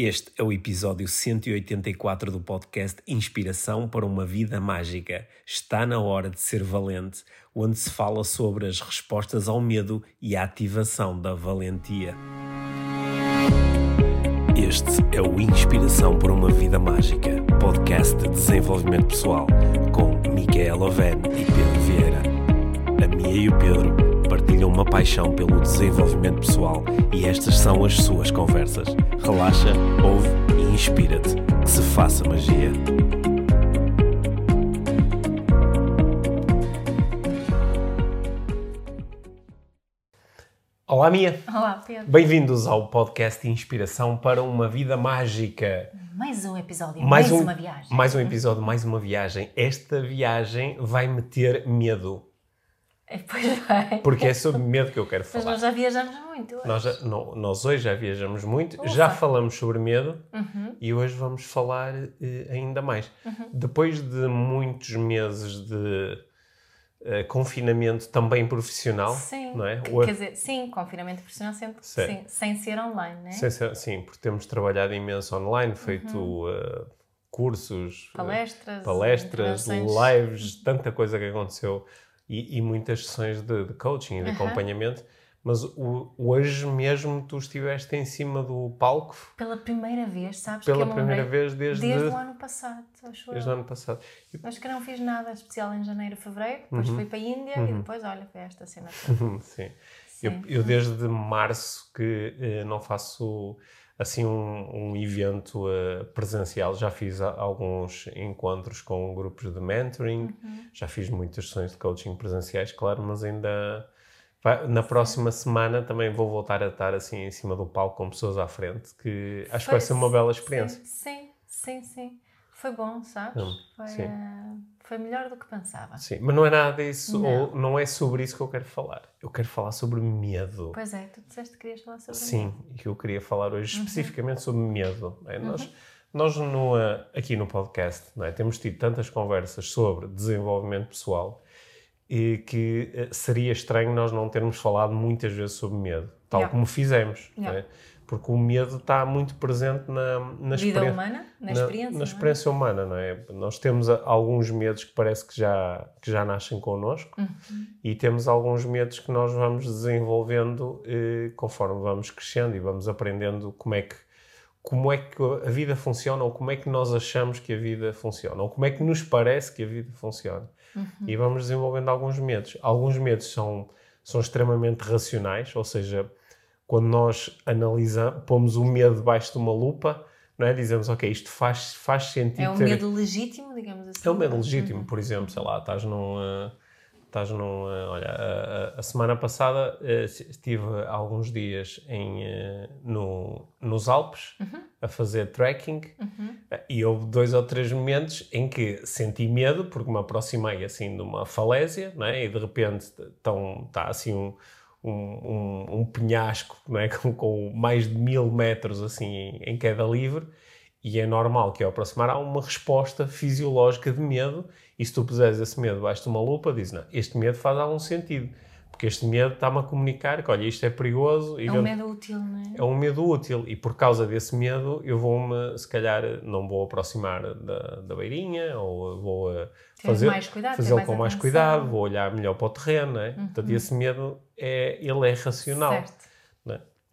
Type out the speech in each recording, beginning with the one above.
Este é o episódio 184 do podcast Inspiração para uma Vida Mágica. Está na hora de ser valente, onde se fala sobre as respostas ao medo e a ativação da valentia. Este é o Inspiração para uma Vida Mágica, podcast de desenvolvimento pessoal, com Micaela Oven e Pedro Vieira. A Mia e o Pedro partilham uma paixão pelo desenvolvimento pessoal e estas são as suas conversas. Relaxa, ouve e inspira-te. Que se faça magia. Olá, Mia. Olá, Pedro. Bem-vindos ao podcast Inspiração para uma Vida Mágica. Mais um episódio, mais, mais um, uma viagem. Mais um episódio, mais uma viagem. Esta viagem vai meter medo pois vai. Porque é sobre medo que eu quero falar. Mas nós já viajamos muito. Hoje. Nós, já, não, nós hoje já viajamos muito, Ufa. já falamos sobre medo uhum. e hoje vamos falar uh, ainda mais. Uhum. Depois de muitos meses de uh, confinamento também profissional, sim. não é? Quer dizer, sim, confinamento profissional sempre, sim, sem ser online, não é? Ser, sim, porque temos trabalhado imenso online, feito uhum. uh, cursos, palestras, palestras lives, tanta coisa que aconteceu e, e muitas sessões de, de coaching e de acompanhamento. Mas o, hoje mesmo tu estiveste em cima do palco. Pela primeira vez, sabes? Pela primeira vez desde... Desde o ano passado, acho Desde o ano passado. Acho que não fiz nada especial em janeiro, fevereiro. Depois uhum. fui para a Índia uhum. e depois, olha, foi esta cena toda. Sim. Sim. Eu, eu, desde março que eh, não faço assim um, um evento uh, presencial. Já fiz a, alguns encontros com grupos de mentoring, uhum. já fiz muitas sessões de coaching presenciais, claro, mas ainda vai, na próxima semana também vou voltar a estar assim em cima do palco com pessoas à frente, que acho Foi, que vai ser uma bela experiência. Sim, sim, sim. sim. Foi bom, sabes? Hum, Foi, uh, foi melhor do que pensava. Sim, mas não é nada disso, não. ou não é sobre isso que eu quero falar. Eu quero falar sobre medo. Pois é, tu disseste que querias falar sobre Sim, medo. Sim, e eu queria falar hoje uhum. especificamente sobre medo. É? Uhum. Nós, nós no, aqui no podcast não é? temos tido tantas conversas sobre desenvolvimento pessoal e que eh, seria estranho nós não termos falado muitas vezes sobre medo, tal yeah. como fizemos. Yeah. É? Porque o medo está muito presente na, na vida humana, na experiência, na, na experiência é? humana, não é? Nós temos alguns medos que parece que já que já nascem connosco uhum. e temos alguns medos que nós vamos desenvolvendo eh, conforme vamos crescendo e vamos aprendendo como é que como é que a vida funciona ou como é que nós achamos que a vida funciona ou como é que nos parece que a vida funciona uhum. e vamos desenvolvendo alguns medos. Alguns medos são são extremamente racionais, ou seja, quando nós analisamos, pomos o medo debaixo de uma lupa, não é? Dizemos, ok, isto faz, faz sentido. É um medo legítimo, digamos assim. É um medo legítimo, por exemplo, sei lá, estás num. Uh, estás num. Uh, olha, a, a, semana passada uh, estive alguns dias em, no, nos Alpes uhum. a fazer trekking uhum. e houve dois ou três momentos em que senti medo porque me aproximei assim de uma falésia, não é? E de repente está assim um um, um, um penhasco não é? com, com, mais de mil metros assim em, em, queda livre e é normal que ao aproximar há uma resposta fisiológica de medo e se tu puseres esse medo debaixo de uma lupa, diz não, este medo faz algum sentido porque este medo está-me a comunicar que olha, isto é perigoso. é um medo útil, não é? É um medo útil e por causa desse medo eu vou-me, se calhar, não vou aproximar da, da beirinha ou vou fazer, mais cuidado, fazê-lo com mais cuidado, vou olhar melhor para o terreno, não é? Uhum. Portanto, esse medo, é, ele é racional. Certo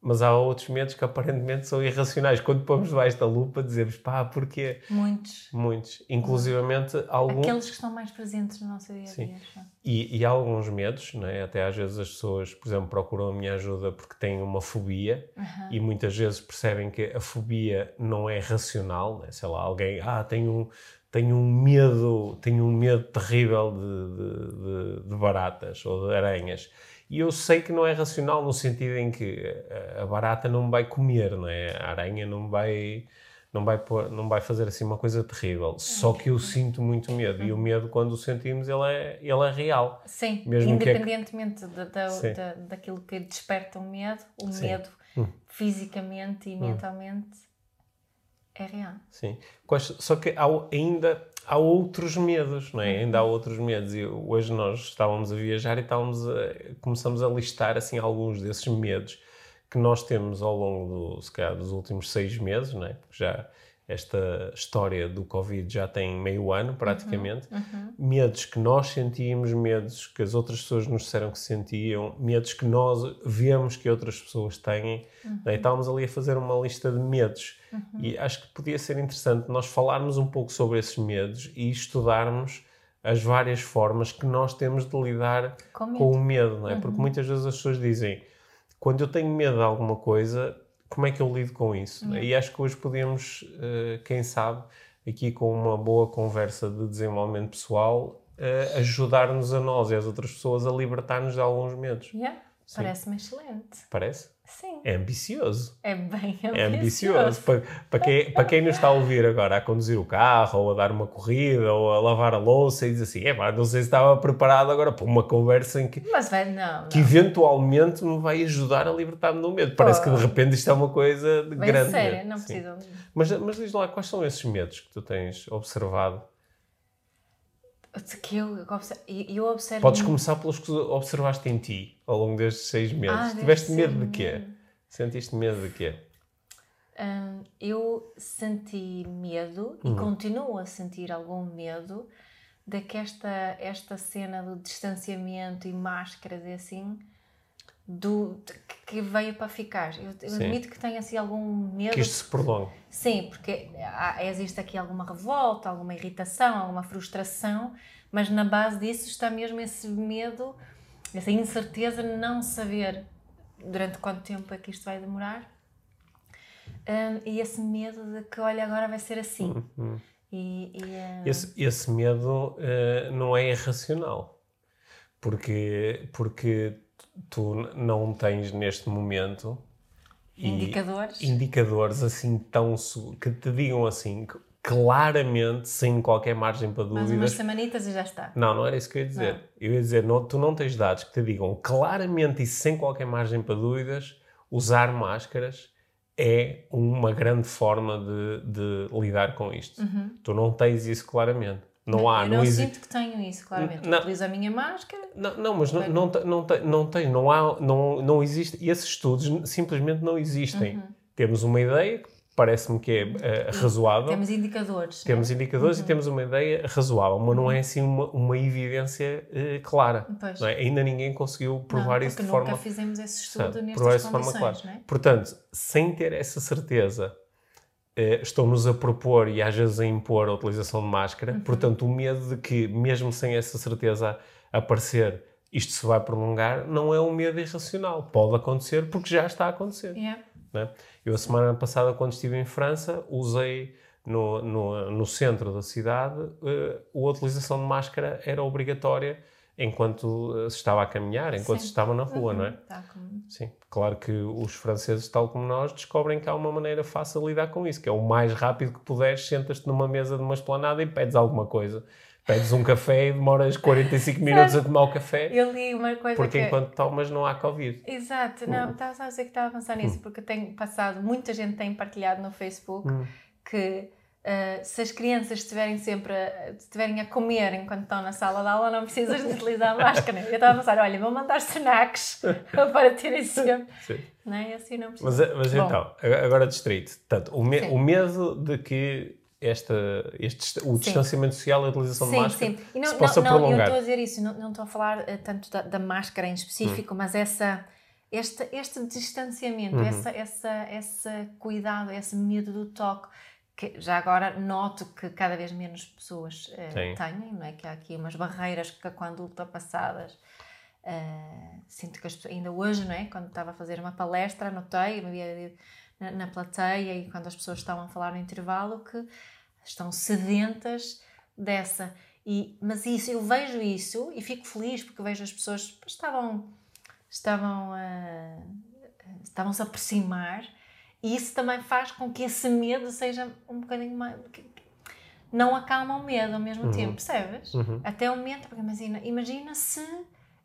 mas há outros medos que aparentemente são irracionais. Quando pomos debaixo da lupa, dizemos, pá, porquê? Muitos. Muitos. Inclusivamente alguns... Aqueles que estão mais presentes no nosso dia-a-dia. E, e há alguns medos, né? até às vezes as pessoas, por exemplo, procuram a minha ajuda porque têm uma fobia uhum. e muitas vezes percebem que a fobia não é racional, né? sei lá, alguém, ah, tem um, tenho um medo, tenho um medo terrível de, de, de, de baratas ou de aranhas e eu sei que não é racional no sentido em que a barata não me vai comer, não é? A aranha não vai não vai pôr, não vai fazer assim uma coisa terrível. Só que eu sinto muito medo e o medo quando o sentimos ele é ele é real. Sim. Mesmo independentemente é que... da, da, Sim. da, daquilo que desperta o medo, o Sim. medo hum. fisicamente e hum. mentalmente é real. Sim. Só que há ainda há outros medos, não é? Ainda há outros medos. E hoje nós estávamos a viajar e estávamos a, começamos a listar assim alguns desses medos que nós temos ao longo do, se calhar, dos últimos seis meses, não é? Porque já esta história do Covid já tem meio ano, praticamente. Uhum, uhum. Medos que nós sentimos, medos que as outras pessoas nos disseram que sentiam, medos que nós vemos que outras pessoas têm. Uhum. Né? E estávamos ali a fazer uma lista de medos. Uhum. E acho que podia ser interessante nós falarmos um pouco sobre esses medos e estudarmos as várias formas que nós temos de lidar com, com o medo, não é? Porque uhum. muitas vezes as pessoas dizem, quando eu tenho medo de alguma coisa, como é que eu lido com isso? Uhum. E acho que hoje podemos, uh, quem sabe, aqui com uma boa conversa de desenvolvimento pessoal, uh, ajudar-nos a nós e às outras pessoas a libertar-nos de alguns medos. Yeah. Parece-me excelente. Parece? Sim. É ambicioso. É bem ambicioso. É ambicioso. Para, para, quem, para quem nos está a ouvir agora a conduzir o carro, ou a dar uma corrida, ou a lavar a louça, e diz assim: é pá, não sei se estava preparado agora para uma conversa em que. Mas vai, não. Que eventualmente me vai ajudar a libertar-me do medo. Parece que de repente isto é uma coisa bem grande. Sério, não precisa. Mas, mas diz lá, quais são esses medos que tu tens observado? Que eu, eu observo. Podes começar pelos que observaste em ti ao longo destes seis meses. Ah, Tiveste medo de quê? Sentiste medo de quê? Hum, eu senti medo e uhum. continuo a sentir algum medo de que esta, esta cena do distanciamento e máscaras e assim do, que veio para ficar. Eu, eu admito que tenha assim algum medo. Que isto se prolongue. Sim, porque há, existe aqui alguma revolta, alguma irritação, alguma frustração, mas na base disso está mesmo esse medo, essa incerteza de não saber durante quanto tempo é que isto vai demorar. Um, e esse medo de que, olha, agora vai ser assim. Uhum. E, e um... esse, esse medo uh, não é irracional. Porque, porque tu não tens neste momento indicadores, indicadores assim tão que te digam assim claramente, sem qualquer margem para dúvidas. Mais umas semanitas e já está. Não, não era isso que eu ia dizer. Não. Eu ia dizer, não, tu não tens dados que te digam claramente e sem qualquer margem para dúvidas, usar máscaras é uma grande forma de, de lidar com isto. Uhum. Tu não tens isso claramente. Não há, eu não, não existe. sinto que tenho isso, claramente. Não, Utilizo a minha máscara. Não, não mas não, não, não, não tem, não há, não, não existe. Esses estudos simplesmente não existem. Uhum. Temos uma ideia que parece-me que é uh, razoável. Temos indicadores. Temos né? indicadores uhum. e temos uma ideia razoável, mas não é uhum. assim uma, uma evidência uh, clara. É? Ainda ninguém conseguiu provar não, isso de forma... nunca fizemos esse estudo nestas condições, forma clara. É? Portanto, sem ter essa certeza eh, estão-nos a propor e às vezes a impor a utilização de máscara. Uhum. Portanto, o medo de que, mesmo sem essa certeza aparecer, isto se vai prolongar, não é um medo irracional. Pode acontecer porque já está a acontecer. Yeah. Né? Eu, a semana passada, quando estive em França, usei no, no, no centro da cidade, uh, a utilização de máscara era obrigatória enquanto se estava a caminhar, enquanto Sim. se estava na rua, uhum. não é? Tá como... Sim. Claro que os franceses, tal como nós, descobrem que há uma maneira fácil de lidar com isso, que é o mais rápido que puderes, sentas-te numa mesa de uma esplanada e pedes alguma coisa. Pedes um café e demoras 45 minutos a tomar o café. Eu li uma coisa Porque que... enquanto tomas não há Covid. Exato. Não, hum. estava a dizer que estava a pensar nisso, hum. porque tenho passado, muita gente tem partilhado no Facebook hum. que Uh, se as crianças estiverem sempre a, estiverem a comer enquanto estão na sala de aula, não precisas de utilizar a máscara. Eu estava a pensar, olha, vou mandar snacks para terem sempre. Sim. Não é? Assim não precisa. Mas, mas então, agora distrito. Portanto, o, me, o medo de que esta, este, o distanciamento social e a utilização sim, de máscara sim. E não, se possa não, prolongar. Não, eu estou a dizer isso, não, não estou a falar uh, tanto da, da, máscara em específico, hum. mas essa... Este, este distanciamento, uhum. essa, essa, esse cuidado, esse medo do toque, que já agora noto que cada vez menos pessoas uh, têm, não é? que há aqui umas barreiras que quando ultrapassadas uh, sinto que as pessoas, ainda hoje, não é? quando estava a fazer uma palestra, notei na, na plateia e quando as pessoas estavam a falar no intervalo que estão sedentas dessa. E, mas isso, eu vejo isso e fico feliz porque vejo as pessoas estavam estavam estavam-se a aproximar e isso também faz com que esse medo seja um bocadinho mais. Não acalma o medo ao mesmo uhum. tempo, percebes? Uhum. Até o momento, porque imagina, imagina se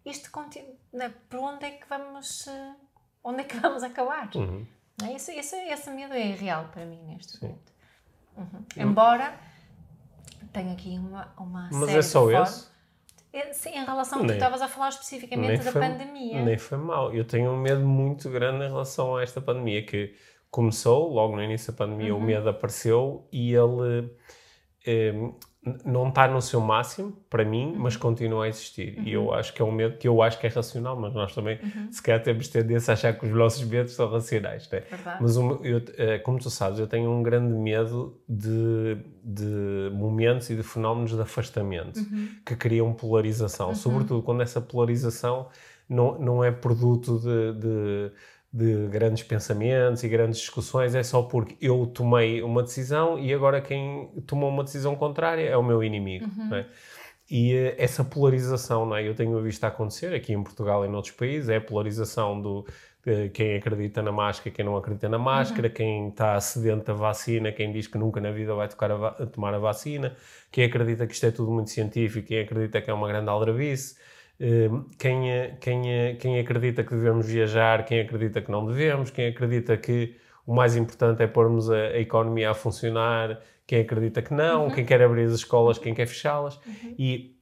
isto continua. Né, por onde é que vamos. Eh, onde é que vamos acabar? Uhum. É? Isso, isso, esse medo é real para mim neste Sim. momento. Uhum. Embora tenha aqui uma, uma Mas é só esse? É, sim, em relação ao que tu estavas a falar especificamente da foi, pandemia. Nem foi mal. Eu tenho um medo muito grande em relação a esta pandemia, que começou, logo no início da pandemia, uhum. o medo apareceu e ele eh, não está no seu máximo, para mim, uhum. mas continua a existir. Uhum. E eu acho que é um medo que eu acho que é racional, mas nós também, uhum. se calhar, temos tendência a achar que os nossos medos são racionais. Né? Mas, eu, eh, como tu sabes, eu tenho um grande medo de, de momentos e de fenómenos de afastamento uhum. que criam polarização, uhum. sobretudo quando essa polarização não, não é produto de, de de grandes pensamentos e grandes discussões é só porque eu tomei uma decisão e agora quem tomou uma decisão contrária é o meu inimigo. Uhum. É? E uh, essa polarização, não é? eu tenho visto acontecer aqui em Portugal e em outros países, é a polarização do quem acredita na máscara, quem não acredita na máscara, uhum. quem está sedento da vacina, quem diz que nunca na vida vai a, a tomar a vacina, quem acredita que isto é tudo muito científico, quem acredita que é uma grande aldrabice quem, é, quem, é, quem acredita que devemos viajar, quem acredita que não devemos, quem acredita que o mais importante é pormos a, a economia a funcionar, quem acredita que não, uhum. quem quer abrir as escolas, quem quer fechá-las. Uhum. E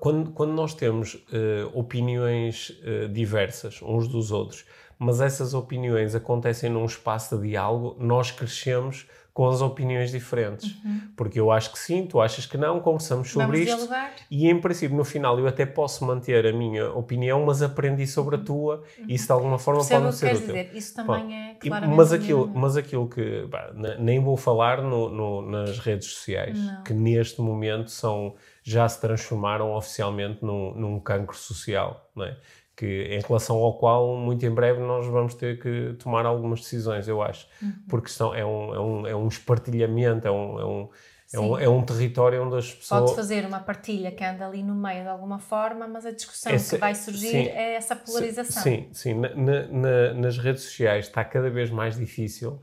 quando, quando nós temos uh, opiniões uh, diversas uns dos outros, mas essas opiniões acontecem num espaço de diálogo, nós crescemos com as opiniões diferentes. Uhum. Porque eu acho que sim, tu achas que não, conversamos sobre Vamos isto. Dialogar. E em princípio, no final, eu até posso manter a minha opinião, mas aprendi sobre a tua uhum. e isso de alguma forma Percebo pode ser útil. Dizer. Isso também é claramente. Mas aquilo, mas aquilo que bah, nem vou falar no, no, nas redes sociais, não. que neste momento são já se transformaram oficialmente num, num cancro social, não é? Que em relação ao qual muito em breve nós vamos ter que tomar algumas decisões, eu acho, uhum. porque são, é, um, é, um, é um espartilhamento, é um, é um, é um, é um, território onde as pessoas. Pode fazer uma partilha que anda ali no meio de alguma forma, mas a discussão que vai surgir sim, é essa polarização. Sim, sim. Na, na, nas redes sociais está cada vez mais difícil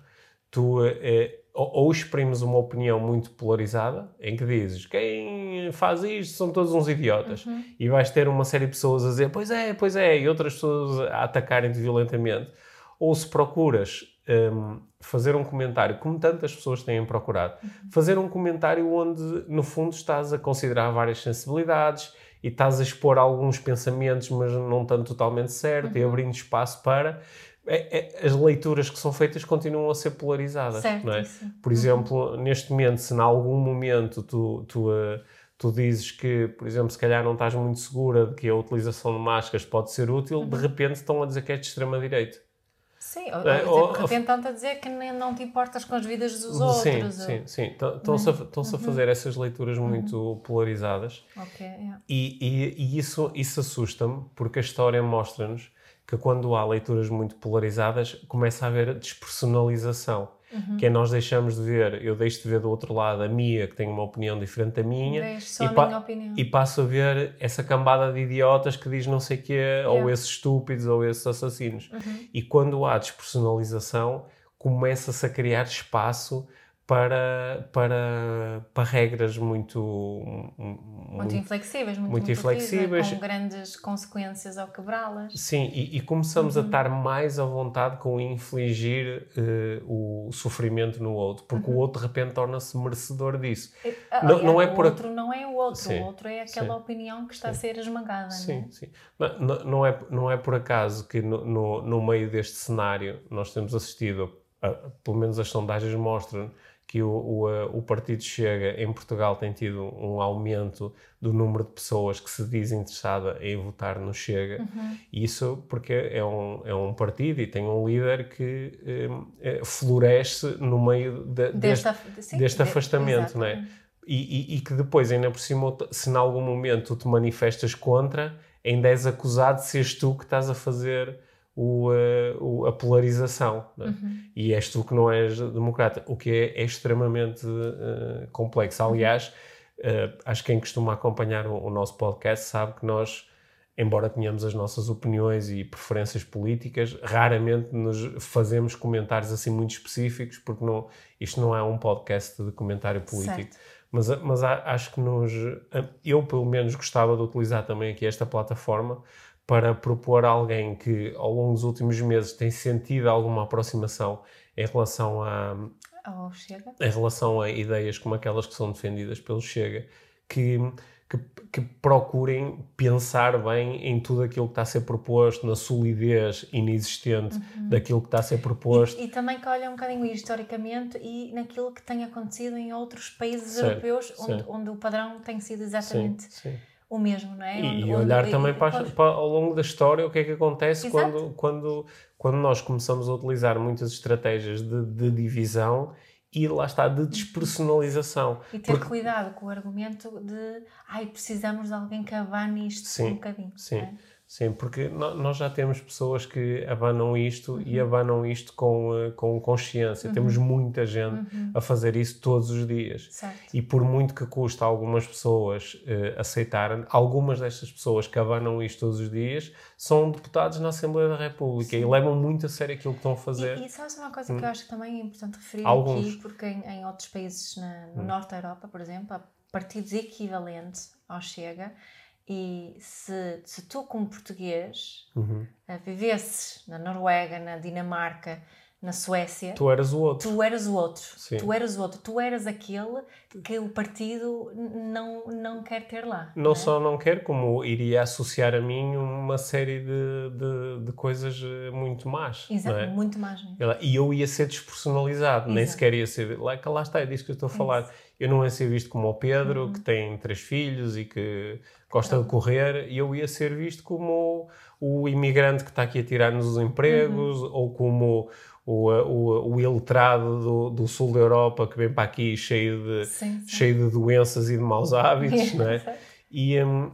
tu. Eh, ou, exprimes uma opinião muito polarizada, em que dizes quem faz isto são todos uns idiotas, uhum. e vais ter uma série de pessoas a dizer pois é, pois é, e outras pessoas a atacarem-te violentamente. Ou se procuras um, fazer um comentário, como tantas pessoas têm procurado, uhum. fazer um comentário onde, no fundo, estás a considerar várias sensibilidades e estás a expor alguns pensamentos, mas não estando totalmente certo, uhum. e abrindo espaço para é, é, as leituras que são feitas continuam a ser polarizadas. Certo, é? Por exemplo, uhum. neste momento, se em algum momento tu, tu, uh, tu dizes que, por exemplo, se calhar não estás muito segura de que a utilização de máscaras pode ser útil, uhum. de repente estão a dizer que é de extrema-direita. Sim, ou, é, ou, de repente estão a dizer que nem, não te importas com as vidas dos outros. Sim, sim, sim. Estão-se a, estão uhum. a fazer essas leituras uhum. muito uhum. polarizadas. Okay, yeah. E, e, e, isso, isso assusta-me, porque a história mostra-nos que quando há leituras muito polarizadas começa a haver despersonalização. Uhum. Que é nós deixamos de ver, eu deixo de ver do outro lado a Mia, que tem uma opinião diferente da minha, e, pa opinião. e passo a ver essa cambada de idiotas que diz não sei o quê, yeah. ou esses estúpidos, ou esses assassinos. Uhum. E quando há despersonalização, começa-se a criar espaço para, para, para regras muito, muito, muito inflexíveis, muito, muito inflexíveis, com grandes consequências ao quebrá-las. Sim, e, e começamos uhum. a estar mais à vontade com infligir uh, o sofrimento no outro, porque uhum. o outro de repente torna-se merecedor disso. não, não é o por outro não é o outro, sim, o outro é aquela sim, opinião que está sim. a ser esmagada. Sim, não é? sim. Não, não, é, não é por acaso que no, no, no meio deste cenário nós temos assistido, a, pelo menos as sondagens mostram que o, o, o, Partido Chega em Portugal tem tido um aumento do número de pessoas que se diz interessada em votar no Chega. Uhum. Isso porque é um, é um partido e tem um líder que eh, floresce no meio de, deste, sim, deste afastamento, não é? E, e, e, que depois, ainda por cima, se em algum momento tu te manifestas contra, ainda és acusado de seres tu que estás a fazer o, uh, o, a polarização. É? Uhum. E és tu que não és democrata, o que é, é extremamente uh, complexo. Uhum. Aliás, uh, acho que quem costuma acompanhar o, o, nosso podcast sabe que nós, embora tenhamos as nossas opiniões e preferências políticas, raramente nos fazemos comentários assim muito específicos, porque não, isto não é um podcast de comentário político. Certo. Mas, mas acho que nos. Eu, pelo menos, gostava de utilizar também aqui esta plataforma para propor a alguém que ao longo dos últimos meses tem sentido alguma aproximação em relação a, ao Chega. em relação a ideias como aquelas que são defendidas pelo Chega, que, que, que, procurem pensar bem em tudo aquilo que está a ser proposto, na solidez inexistente uhum. daquilo que está a ser proposto. E, e, também que olhem um bocadinho historicamente e naquilo que tem acontecido em outros países europeus, onde, onde, o padrão tem sido exatamente sim, sim. O mesmo, não é? E, onde, olhar onde, também para, para, ao longo da história o que é que acontece quando, quando, quando nós começamos a utilizar muitas estratégias de, de divisão e lá está, de despersonalização. E ter Porque... cuidado com o argumento de ai, precisamos de alguém que abane isto sim, um bocadinho. Sim. É? Sim, porque nós já temos pessoas que abanam isto uhum. e abanam isto com, eh, com consciência. Uhum. Temos muita gente uhum. a fazer isso todos os dias. Certo. E por muito que custa algumas pessoas uh, aceitarem, algumas destas pessoas que abanam isto todos os dias são deputados na Assembleia da República Sim. e levam muito a sério aquilo que estão a fazer. E, e sabes uma coisa que eu hum. acho que também é importante referir alguns. aqui, porque em, em outros países, na, no hum. Norte da Europa, por exemplo, há partidos equivalentes ao Chega e se, se tu, como português, uhum. vivesses na Noruega, na Dinamarca, na Suécia. Tu eras o outro. Tu eras o outro. Sim. Tu eras o outro. Tu eras aquele que o partido não, não quer ter lá. Não, não é? só não quer, como iria associar a mim uma série de, de, de coisas eh, muito más. Exato, é? muito más. É? E eu ia ser despersonalizado, Exato. nem sequer ia ser. Lá, lá está, é disso que eu estou a falar. Isso. Eu não ia ser visto como o Pedro, uhum. que tem três filhos e que gosta de correr, e eu ia ser visto como o, imigrante que está aqui a tirar-nos os empregos, uhum. ou como o, o, o iletrado do, do, sul da Europa que vem para aqui cheio de, sim, sim. cheio de doenças e de maus hábitos, não é? E, um,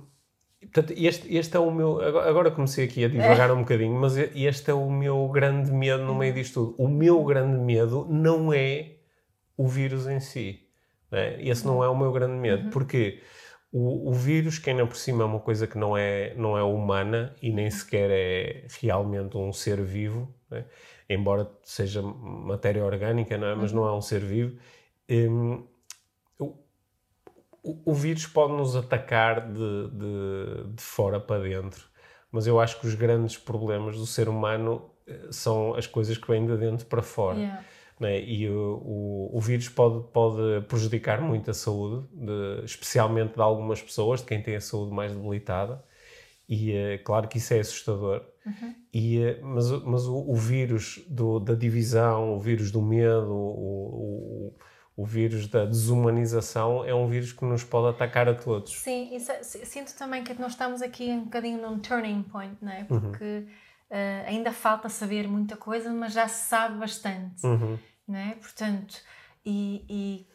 portanto, este, este é o meu. Agora comecei aqui a divagar é. um bocadinho, mas este é o meu grande medo no meio disto tudo. O meu grande medo não é o vírus em si. É? Esse não é o meu grande medo, uhum. porque o, o vírus, que ainda por cima é uma coisa que não é, não é humana e nem sequer é realmente um ser vivo, é? embora seja matéria orgânica, não é? mas não é um ser vivo. Um, o, o, vírus pode nos atacar de, de, de, fora para dentro, mas eu acho que os grandes problemas do ser humano eh, são as coisas que vêm de dentro para fora. Yeah. Né? E o, o, o, vírus pode, pode prejudicar muito a saúde, de, especialmente de algumas pessoas, de quem tem a saúde mais debilitada. E é claro que isso é assustador. Uhum. E, eh, mas mas o, o vírus do, da divisão, o vírus do medo, o, o, vírus da desumanização é um vírus que nos pode atacar a todos. Sim, isso, sinto também que nós estamos aqui um bocadinho num turning point, não é? Uhum. Porque uhum. uh, ainda falta saber muita coisa, mas já se sabe bastante. Uhum não é? Portanto, e, e,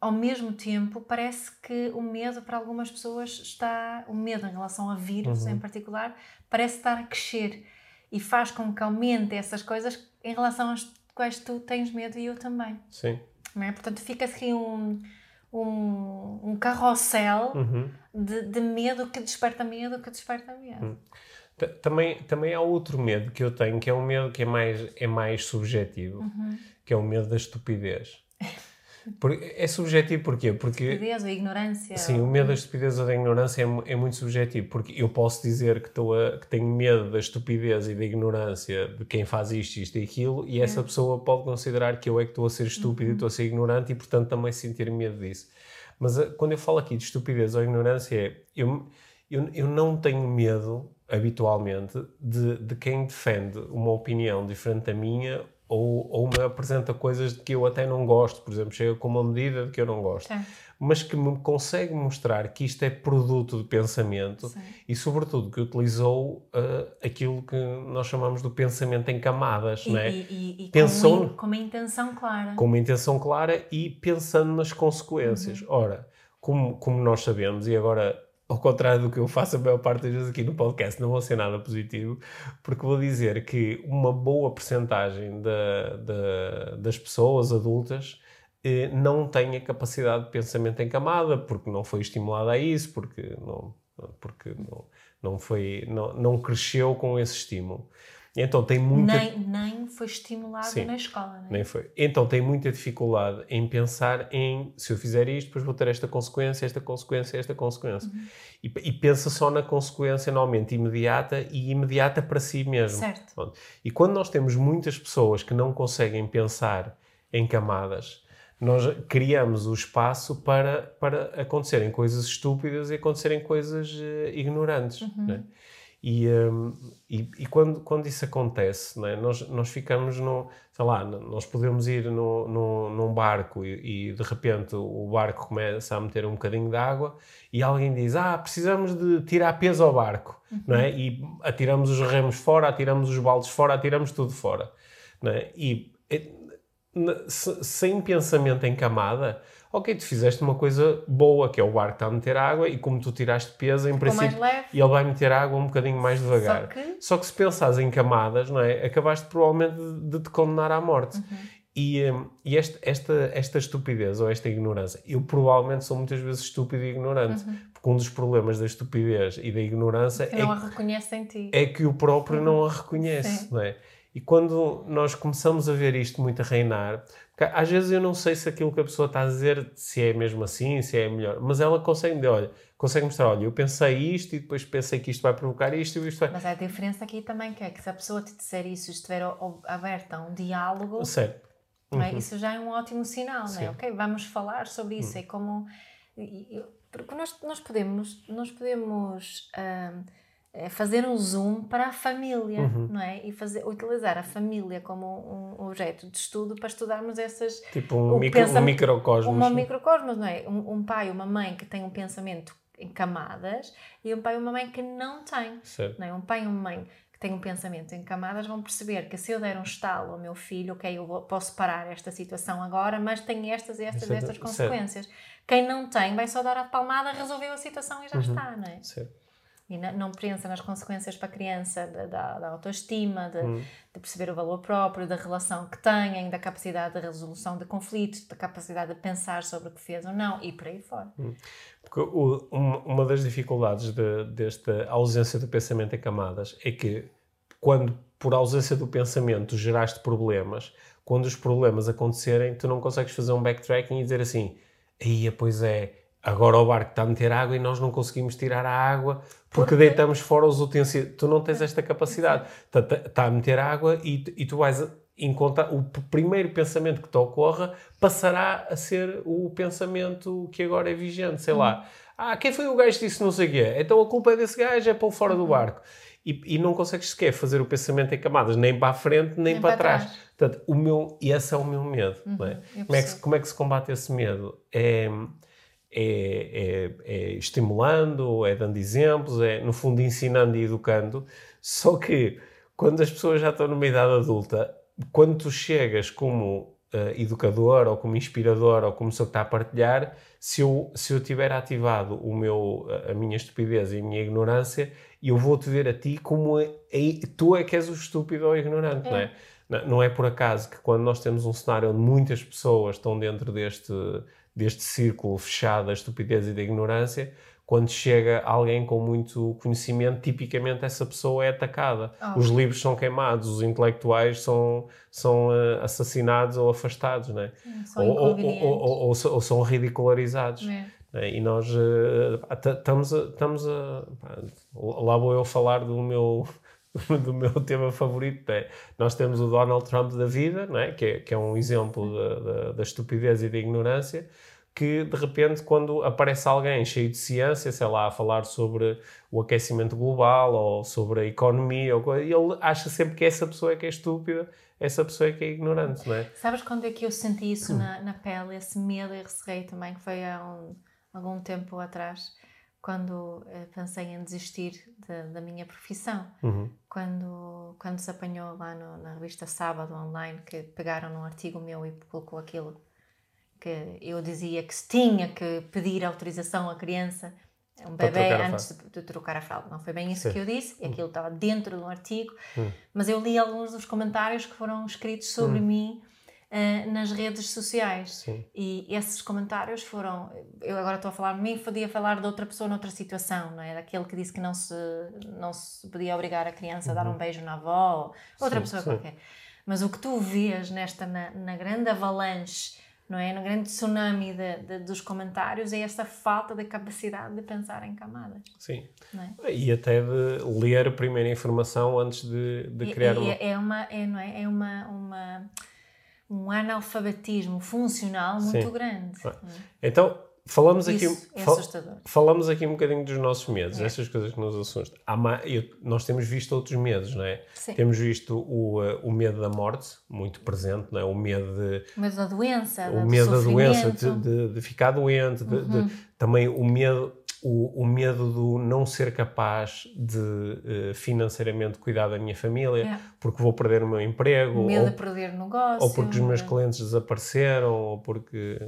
ao mesmo tempo parece que o medo para algumas pessoas está, o medo em relação a vírus uhum. em particular, parece estar a crescer e faz com que aumente essas coisas em relação às quais tu tens medo e eu também. Sim. É? Portanto, fica assim um, um, um carrossel uhum. de, de, medo que desperta medo, que desperta medo. Uhum. Também, também há outro medo que eu tenho, que é um medo que é mais, é mais subjetivo, uhum que é o medo da estupidez. é subjetivo porquê? Porque... Estupidez ou ignorância. Sim, ou... o medo da estupidez ou da ignorância é, é, muito subjetivo, porque eu posso dizer que, estou a, que tenho medo da estupidez e da ignorância de quem faz isto, isto e aquilo, e essa é. pessoa pode considerar que eu é que estou a ser estúpido uhum. e estou a ser ignorante e, portanto, também sentir medo disso. Mas eh, quando eu falo aqui de estupidez ou ignorância, é, eu, eu, eu não tenho medo, habitualmente, de, de quem defende uma opinião diferente da minha ou, ou me apresenta coisas de que eu até não gosto, por exemplo, chega com uma medida de que eu não gosto, Sim. mas que me consegue mostrar que isto é produto de pensamento Sim. e, sobretudo, que utilizou uh, aquilo que nós chamamos do pensamento em camadas, e, não é? E, e, Pensou, com, com uma intenção clara. Com uma intenção clara e pensando nas consequências. Uhum. Ora, como, como nós sabemos, e agora ao contrário do que eu faço a maior parte das vezes aqui no podcast, não vou ser nada positivo, porque vou dizer que uma boa percentagem das pessoas adultas eh, não tem a capacidade de pensamento em camada, porque não foi estimulada a isso, porque não, porque não, não, foi, não, não cresceu com esse estímulo. Então tem muita... Nem, nem foi estimulado Sim, na escola, é? Nem foi. Então tem muita dificuldade em pensar em se eu fizer isto, depois vou ter esta consequência, esta consequência, esta consequência. Uhum. E, e, pensa só na consequência normalmente imediata e imediata para si mesmo. Certo. Pronto. E quando nós temos muitas pessoas que não conseguem pensar em camadas, nós criamos o espaço para, para acontecerem coisas estúpidas e acontecerem coisas uh, ignorantes. Uhum. Né? E, um, e, e, quando, quando isso acontece, né, nós, nós ficamos no. Sei lá, nós podemos ir no, no, num barco e, e, de repente o barco começa a meter um bocadinho de água e alguém diz: Ah, precisamos de tirar peso ao barco. Uhum. Né? E atiramos os remos fora, atiramos os baldes fora, atiramos tudo fora. Né? E sem pensamento em camada, ok, tu fizeste uma coisa boa, que é o barco está a meter água, e como tu tiraste peso, em princípio, e ele vai meter água um bocadinho mais devagar. Só que, Só que se pensares em camadas, não é? Acabaste provavelmente de, de te condenar à morte. Uhum. E, hum, e este, esta, esta estupidez ou esta ignorância, eu provavelmente sou muitas vezes estúpido e ignorante, uhum. porque um dos problemas da estupidez e da ignorância que é, não a reconhece em ti. é que o próprio uhum. não a reconhece, Sim. não é? E quando nós começamos a ver isto muito a reinar, às vezes eu não sei se aquilo que a pessoa está a dizer, se é mesmo assim, se é melhor, mas ela consegue dizer, olha, consegue mostrar, olha, eu pensei isto e depois pensei que isto vai provocar isto e isto vai... Mas a diferença aqui também que é que se a pessoa te disser isso, estiver aberta a um diálogo, certo. É? Uhum. É? isso já é um ótimo sinal, não é? Ok, vamos falar sobre isso, uhum. é como... Porque nós, nós podemos, nós podemos... Uh, fazer um zoom para a família, uhum. não é? E fazer, utilizar a família como um, objeto de estudo para estudarmos essas... Tipo um, micro, um microcosmos. Um microcosmos, não é? Um, um pai, uma mãe que tem um pensamento em camadas e um pai e uma mãe que não tem. Certo. Não é? Um pai e uma mãe que têm um pensamento em camadas vão perceber que se eu der um estalo ao meu filho, ok, eu posso parar esta situação agora, mas tem estas, estas, certo. estas consequências. Certo. Quem não tem vai só dar a palmada, resolveu a situação e já uhum. está, não é? Certo e não pensa nas consequências para a criança da, da autoestima, de, hum. de, perceber o valor próprio, da relação que têm, da capacidade de resolução de conflitos, da capacidade de pensar sobre o que fez ou não e por aí fora. Hum. Porque o, uma das dificuldades de, desta ausência do pensamento em camadas é que quando por ausência do pensamento geraste problemas, quando os problemas acontecerem, tu não consegues fazer um backtracking e dizer assim, aí pois é, agora o barco está a meter água e nós não conseguimos tirar a água porque deitamos fora os utensílios. Tu não tens esta capacidade. Está, está a meter água e, e tu vais encontrar o primeiro pensamento que te ocorra passará a ser o pensamento que agora é vigente. Sei uhum. lá, ah, quem foi o gajo que disse não sei o quê? Então a culpa é desse gajo, é para o fora do uhum. barco. E, e, não consegues sequer fazer o pensamento em camadas, nem para a frente, nem, nem para, para, trás. trás. Portanto, o meu, e esse é o meu medo. Uhum, é? como, é que, como é que se combate esse medo? É é, é, é, estimulando, é dando exemplos, é no fundo ensinando e educando. Só que quando as pessoas já estão numa idade adulta, quando tu chegas como uh, educador ou como inspirador ou como pessoa que está a partilhar, se eu, se eu tiver ativado o meu, a minha estupidez e a minha ignorância, eu vou-te ver a ti como é, tu é que és o estúpido ou ignorante, é. não é? Não é por acaso que quando nós temos um cenário onde muitas pessoas estão dentro deste deste círculo fechado da estupidez e da ignorância, quando chega alguém com muito conhecimento, tipicamente essa pessoa é atacada. Oh. Os livros são queimados, os intelectuais são, são uh, assassinados ou afastados, né? São ou, ou, ou, ou, são ridicularizados. É. Né? E nós uh, estamos a, estamos a. Lá vou eu falar do meu. do meu tema favorito é nós temos o Donald Trump da vida, não é? Que, é, que é um exemplo da, da, da estupidez e da ignorância, que de repente, quando aparece alguém cheio de ciência, sei lá, a falar sobre o aquecimento global ou sobre a economia, ou coisa, ele acha sempre que essa pessoa é que é estúpida, essa pessoa é que é ignorante, não é? Sabes quando é que eu senti isso hum. na, na pele, esse medo e receio também, que foi há um, algum tempo atrás, quando uh, pensei em desistir de, da minha profissão. Uhum. Quando, quando se apanhou lá no, na revista Sábado Online, que pegaram num artigo meu e colocou aquilo que eu dizia que se tinha que pedir autorização à criança, um bebê, antes de, de, trocar a fralda. Não foi bem isso Sim. que eu disse, hum. aquilo estava dentro de um artigo, hum. mas eu li alguns dos comentários que foram escritos sobre hum. mim uh, nas redes sociais. Sim. E esses comentários foram. Eu agora estou a falar de mim, podia falar de outra pessoa noutra situação, não é? Daquele que disse que não se, não se podia obrigar a criança a dar um uhum. beijo na avó, outra sim, pessoa qualquer. Mas o que tu vês nesta, na, na grande avalanche não é? No grande tsunami de, de, dos comentários é esta falta de capacidade de pensar em camadas. Sim. É? E até de ler a primeira informação antes de, de criar e, uma... É uma, é, não é? é uma, uma um analfabetismo funcional muito Sim. grande. Então, falamos aqui, é fal falamos aqui um bocadinho dos nossos medos, é. essas coisas que nos assustam. Eu, nós temos visto outros medos, não é? Sim. Temos visto o, uh, o medo da morte, muito presente, não é? O medo de... O medo da doença, O medo da doença, de, de, de, ficar doente, de, uhum. de, também o medo... O, o, medo do não ser capaz de uh, financeiramente cuidar da minha família, é. porque vou perder o meu emprego, o medo ou, de perder negócio, ou porque os meus clientes desapareceram, ou porque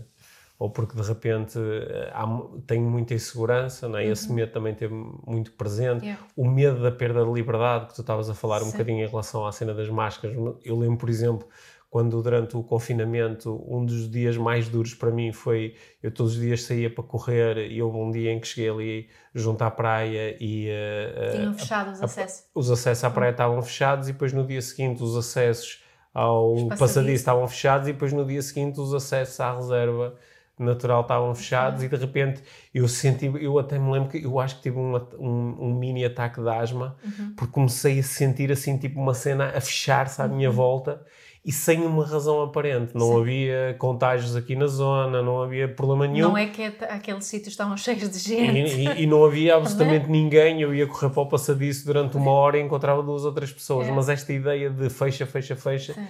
ou porque de repente eh, há, tenho muita insegurança, não é? Uhum. esse medo também teve muito presente. Yeah. O medo da perda de liberdade, que tu estavas a falar Sim. um bocadinho em relação à cena das máscaras. Eu lembro, por exemplo, quando durante o confinamento, um dos dias mais duros para mim foi eu todos os dias saía para correr e houve um dia em que cheguei ali junto à praia e. Uh, Tinham fechado os acessos. os acessos à praia uhum. estavam fechados e depois no dia seguinte os acessos ao passadiço estavam fechados e depois no dia seguinte os acessos à reserva natural estavam fechados e de repente eu senti, eu até me lembro que eu acho que tive um, um, um mini ataque de asma uhum. porque comecei a sentir assim tipo uma cena a fechar-se à uhum. minha volta e sem uma razão aparente. Não Sim. havia contágios aqui na zona, não havia problema nenhum. Não é que aqueles sítios estavam cheios de gente. E, e, e não havia absolutamente é? ninguém. Eu ia correr para o passadiço durante uma hora e encontrava duas ou três pessoas. É. Mas esta ideia de fecha, fecha, fecha. Sim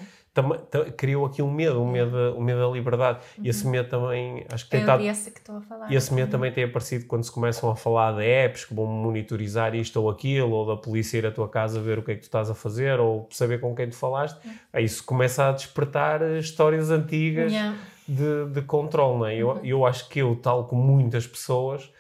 criou aqui um medo, um medo, um medo da liberdade. Uhum. E esse medo também, acho que tem é estado. Esse que estou a falar. E esse medo uhum. também tem aparecido quando se começam a falar de apps que vão monitorizar isto ou aquilo, ou da polícia ir à tua casa ver o que é que tu estás a fazer, ou saber com quem tu falaste. Uhum. Aí isso começa a despertar histórias antigas yeah. de, de controle. Não é? eu, uhum. eu acho que eu, tal como muitas pessoas,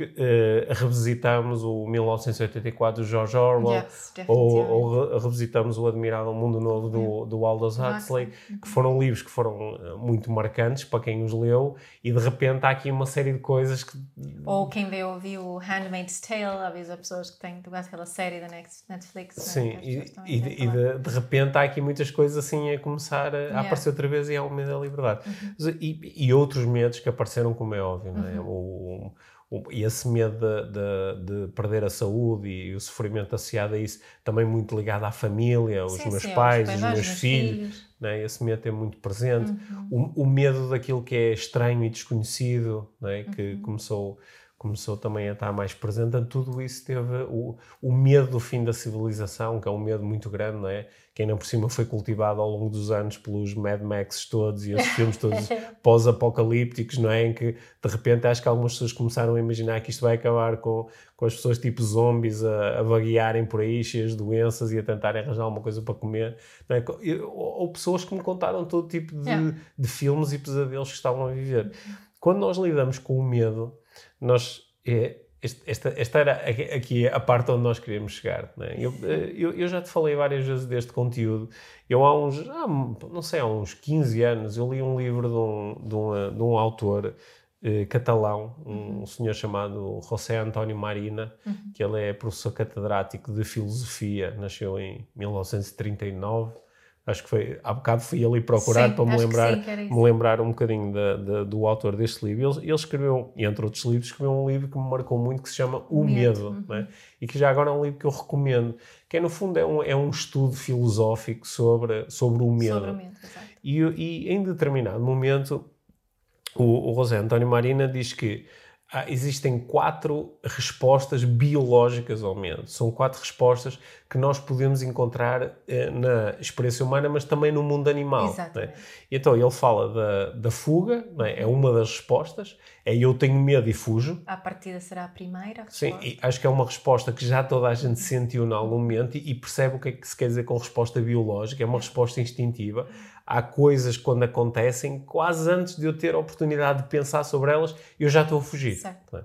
que, uh, revisitamos o 1984 do George Orwell yes, ou, ou, revisitamos o Admirável Mundo Novo do, yeah. do Aldous Huxley, que uhum. foram livros que foram eh, muito marcantes para quem os leu e de repente há aqui uma série de coisas que... Ou quem vê ouviu o Handmaid's Tale, havia pessoas que têm aquela série da Netflix. É? Sim, e, e, e de, de, repente há aqui muitas coisas assim a começar a, yeah. aparecer outra vez e há o medo da liberdade. Uhum. E, e, outros medos que apareceram, como é óbvio, uhum. não é? Uhum. O, e esse medo de, de, de, perder a saúde e o sofrimento associado a isso, também muito ligado à família, os sim, meus sim, pais, os, os meus filhos, filhos. Né? esse medo é muito presente. Uhum. O, o, medo daquilo que é estranho e desconhecido, né? que uhum. começou começou também a estar mais presente. tudo isso teve o, o medo do fim da civilização, que é um medo muito grande, não é? Que ainda por cima foi cultivado ao longo dos anos pelos Mad Max todos e esses filmes todos pós-apocalípticos, não é? Em que de repente acho que algumas pessoas começaram a imaginar que isto vai acabar com, com as pessoas tipo zombies a, a vaguearem por aí, cheias de doenças e a tentarem arranjar alguma coisa para comer, não é? Ou, ou pessoas que me contaram todo tipo de, yeah. de filmes e pesadelos que estavam a viver. Quando nós lidamos com o medo, nós é, esta, esta era aqui a parte onde nós queríamos chegar. Né? Eu, eu, eu, já te falei várias vezes deste conteúdo. Eu há uns, ah, não sei, há uns 15 anos, eu li um livro de um, de um, de um autor eh, catalão, um uhum. senhor chamado José António Marina, uhum. que ele é professor catedrático de filosofia, nasceu em 1939 Acho que foi, há bocado fui ali procurar sim, para me lembrar, sim, me lembrar um bocadinho da, da, do autor deste livro. Ele, ele, escreveu, entre outros livros, escreveu um livro que me marcou muito que se chama O Medo, Medo. Né? e que já agora é um livro que eu recomendo, que é, no fundo é um, é um estudo filosófico sobre, sobre o medo. Sobre o medo e, e, em determinado momento, o, o José António Marina diz que ah, existem quatro respostas biológicas ao medo. São quatro respostas que nós podemos encontrar eh, na experiência humana, mas também no mundo animal. Né? Então ele fala da, da fuga, é? é? uma das respostas, é eu tenho medo e fujo. A partida será a primeira resposta. Sim, acho que é uma resposta que já toda a gente sentiu em algum momento e, e percebe o que é que se quer dizer com resposta biológica, é uma resposta instintiva há coisas quando acontecem, quase antes de eu ter a oportunidade de pensar sobre elas, eu já estou a fugir. Certo. É?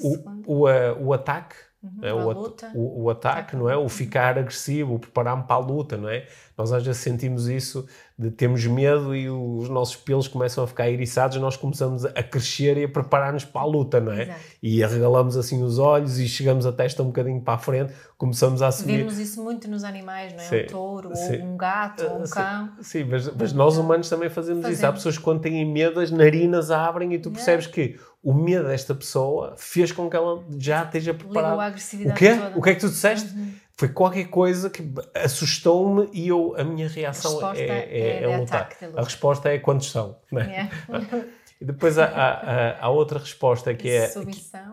O, o, o, o, ataque Uhum, é, o, o, o, ataque, não é? O ficar agressivo, o preparar-me para a luta, não é? Nós às vezes sentimos isso de temos medo e os nossos pelos começam a ficar eriçados, nós começamos a crescer e a preparar-nos para a luta, não é? Exato. E arregalamos assim os olhos e chegamos a testa um bocadinho para a frente, começamos a assumir. Vemos isso muito nos animais, não é? Sim, um touro, sim. ou um gato, ou um sim, cão. Sim, mas, mas nós humanos também fazemos, fazemos, isso. Há pessoas que quando têm medo, as narinas abrem e tu percebes que o medo desta pessoa fez com que ela já esteja preparada. Ligou a agressividade o quê? Toda. O que é que tu disseste? Uhum. Foi qualquer coisa que assustou-me e eu, a minha reação A é, é, é é lutar. A resposta é quantos são. Né? Yeah. E depois há, há, há- outra resposta que é,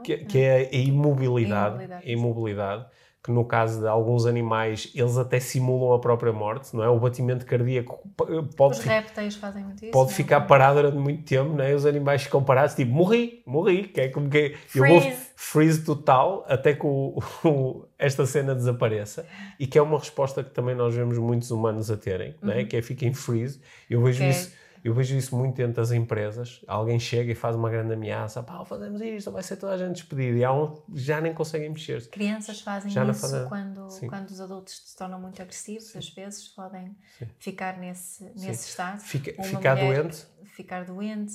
que, que é a imobilidade, Imobilidade. a imobilidade, que no caso de alguns animais, eles até simulam a própria morte, não é? O batimento cardíaco p- pode, Os répteis fazem muito isso. pode é? ficar parado durante muito tempo, não é? Os animais ficam parados, tipo, morri, morri, que é como que eu vou Freeze. total até que o- o- esta cena desapareça e que é uma resposta que também nós vemos muitos humanos a terem, não é? Que é fiquem freeze. Eu vejo Uhum. É- isso eu vejo isso muito dentro das empresas. Alguém chega e faz uma grande ameaça. Pá, fazemos isto, vai ser toda a gente despedida. E há que já nem conseguem mexer-se. Crianças fazem Já isso fase- quando, Sim. quando os adultos se tornam muito agressivos, às vezes podem ficar nesse, nesse estado. Fica, ficar mulher doente. Ficar doente,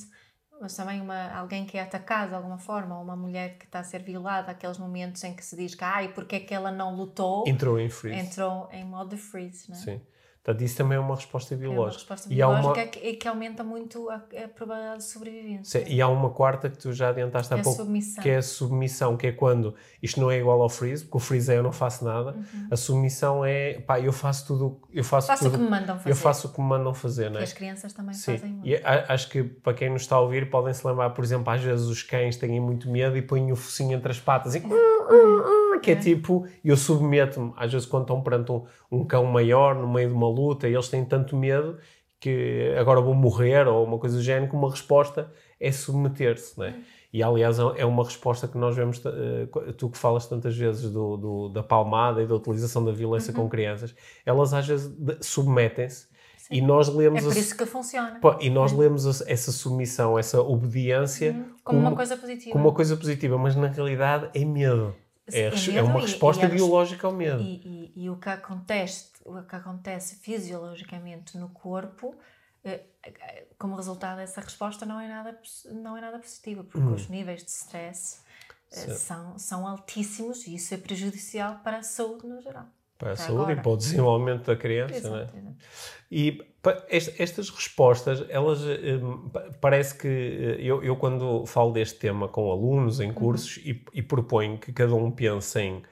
mas também uma, alguém que é atacado de alguma forma, ou uma mulher que está a ser violada, aqueles momentos em que se diz que ai, porque é que ela não lutou, Entrou em freeze. entrou em modo freeze, não é? Sim. Portanto, isso também é uma resposta É uma biológica. resposta e, há uma, biológica que, que aumenta muito a, a probabilidade de sobrevivência. sim, e há uma quarta que tu já adiantaste há É pouco, submissão. que é a submissão, que é quando isto não é igual ao freeze, porque o freeze é eu não faço nada. A submissão é, pá, eu faço tudo, eu faço, Faça o tudo, que me mandam fazer. eu faço o que me mandam fazer, não E é? as crianças também Sim, fazem muito. e acho que para quem nos está a ouvir podem se lembrar, por exemplo, às vezes os cães têm muito medo e põem o focinho entre as patas e que é tipo, eu submeto-me, às vezes quando estão perante um, um cão maior no meio de uma luta e eles têm tanto medo que agora vou morrer ou uma coisa do género, que uma resposta é submeter-se, não é? E aliás é uma resposta que nós vemos, eh, tu que falas tantas vezes do, do- da palmada e da utilização da violência Uhum. com crianças, elas às vezes submetem-se e nós lemos É por isso que funciona. E nós lemos a- essa submissão, essa obediência Uhum. Como uma coisa positiva. como uma coisa positiva, mas na realidade é medo. É, É é uma resposta e res- biológica ao medo. E, e- e o, que acontece, o que acontece fisiologicamente no corpo, eh, eh, como resultado dessa resposta, não é nada, não é nada positiva, porque Hum. os níveis de stress eh, são, são altíssimos e isso é prejudicial para a saúde no geral. Para a Já saúde agora. e para o desenvolvimento da criança, Exato, é? exato. E estas respostas, elas pa- parece que eh, eu, eu quando falo deste tema com alunos Uhum. em cursos e, e proponho que cada um pense em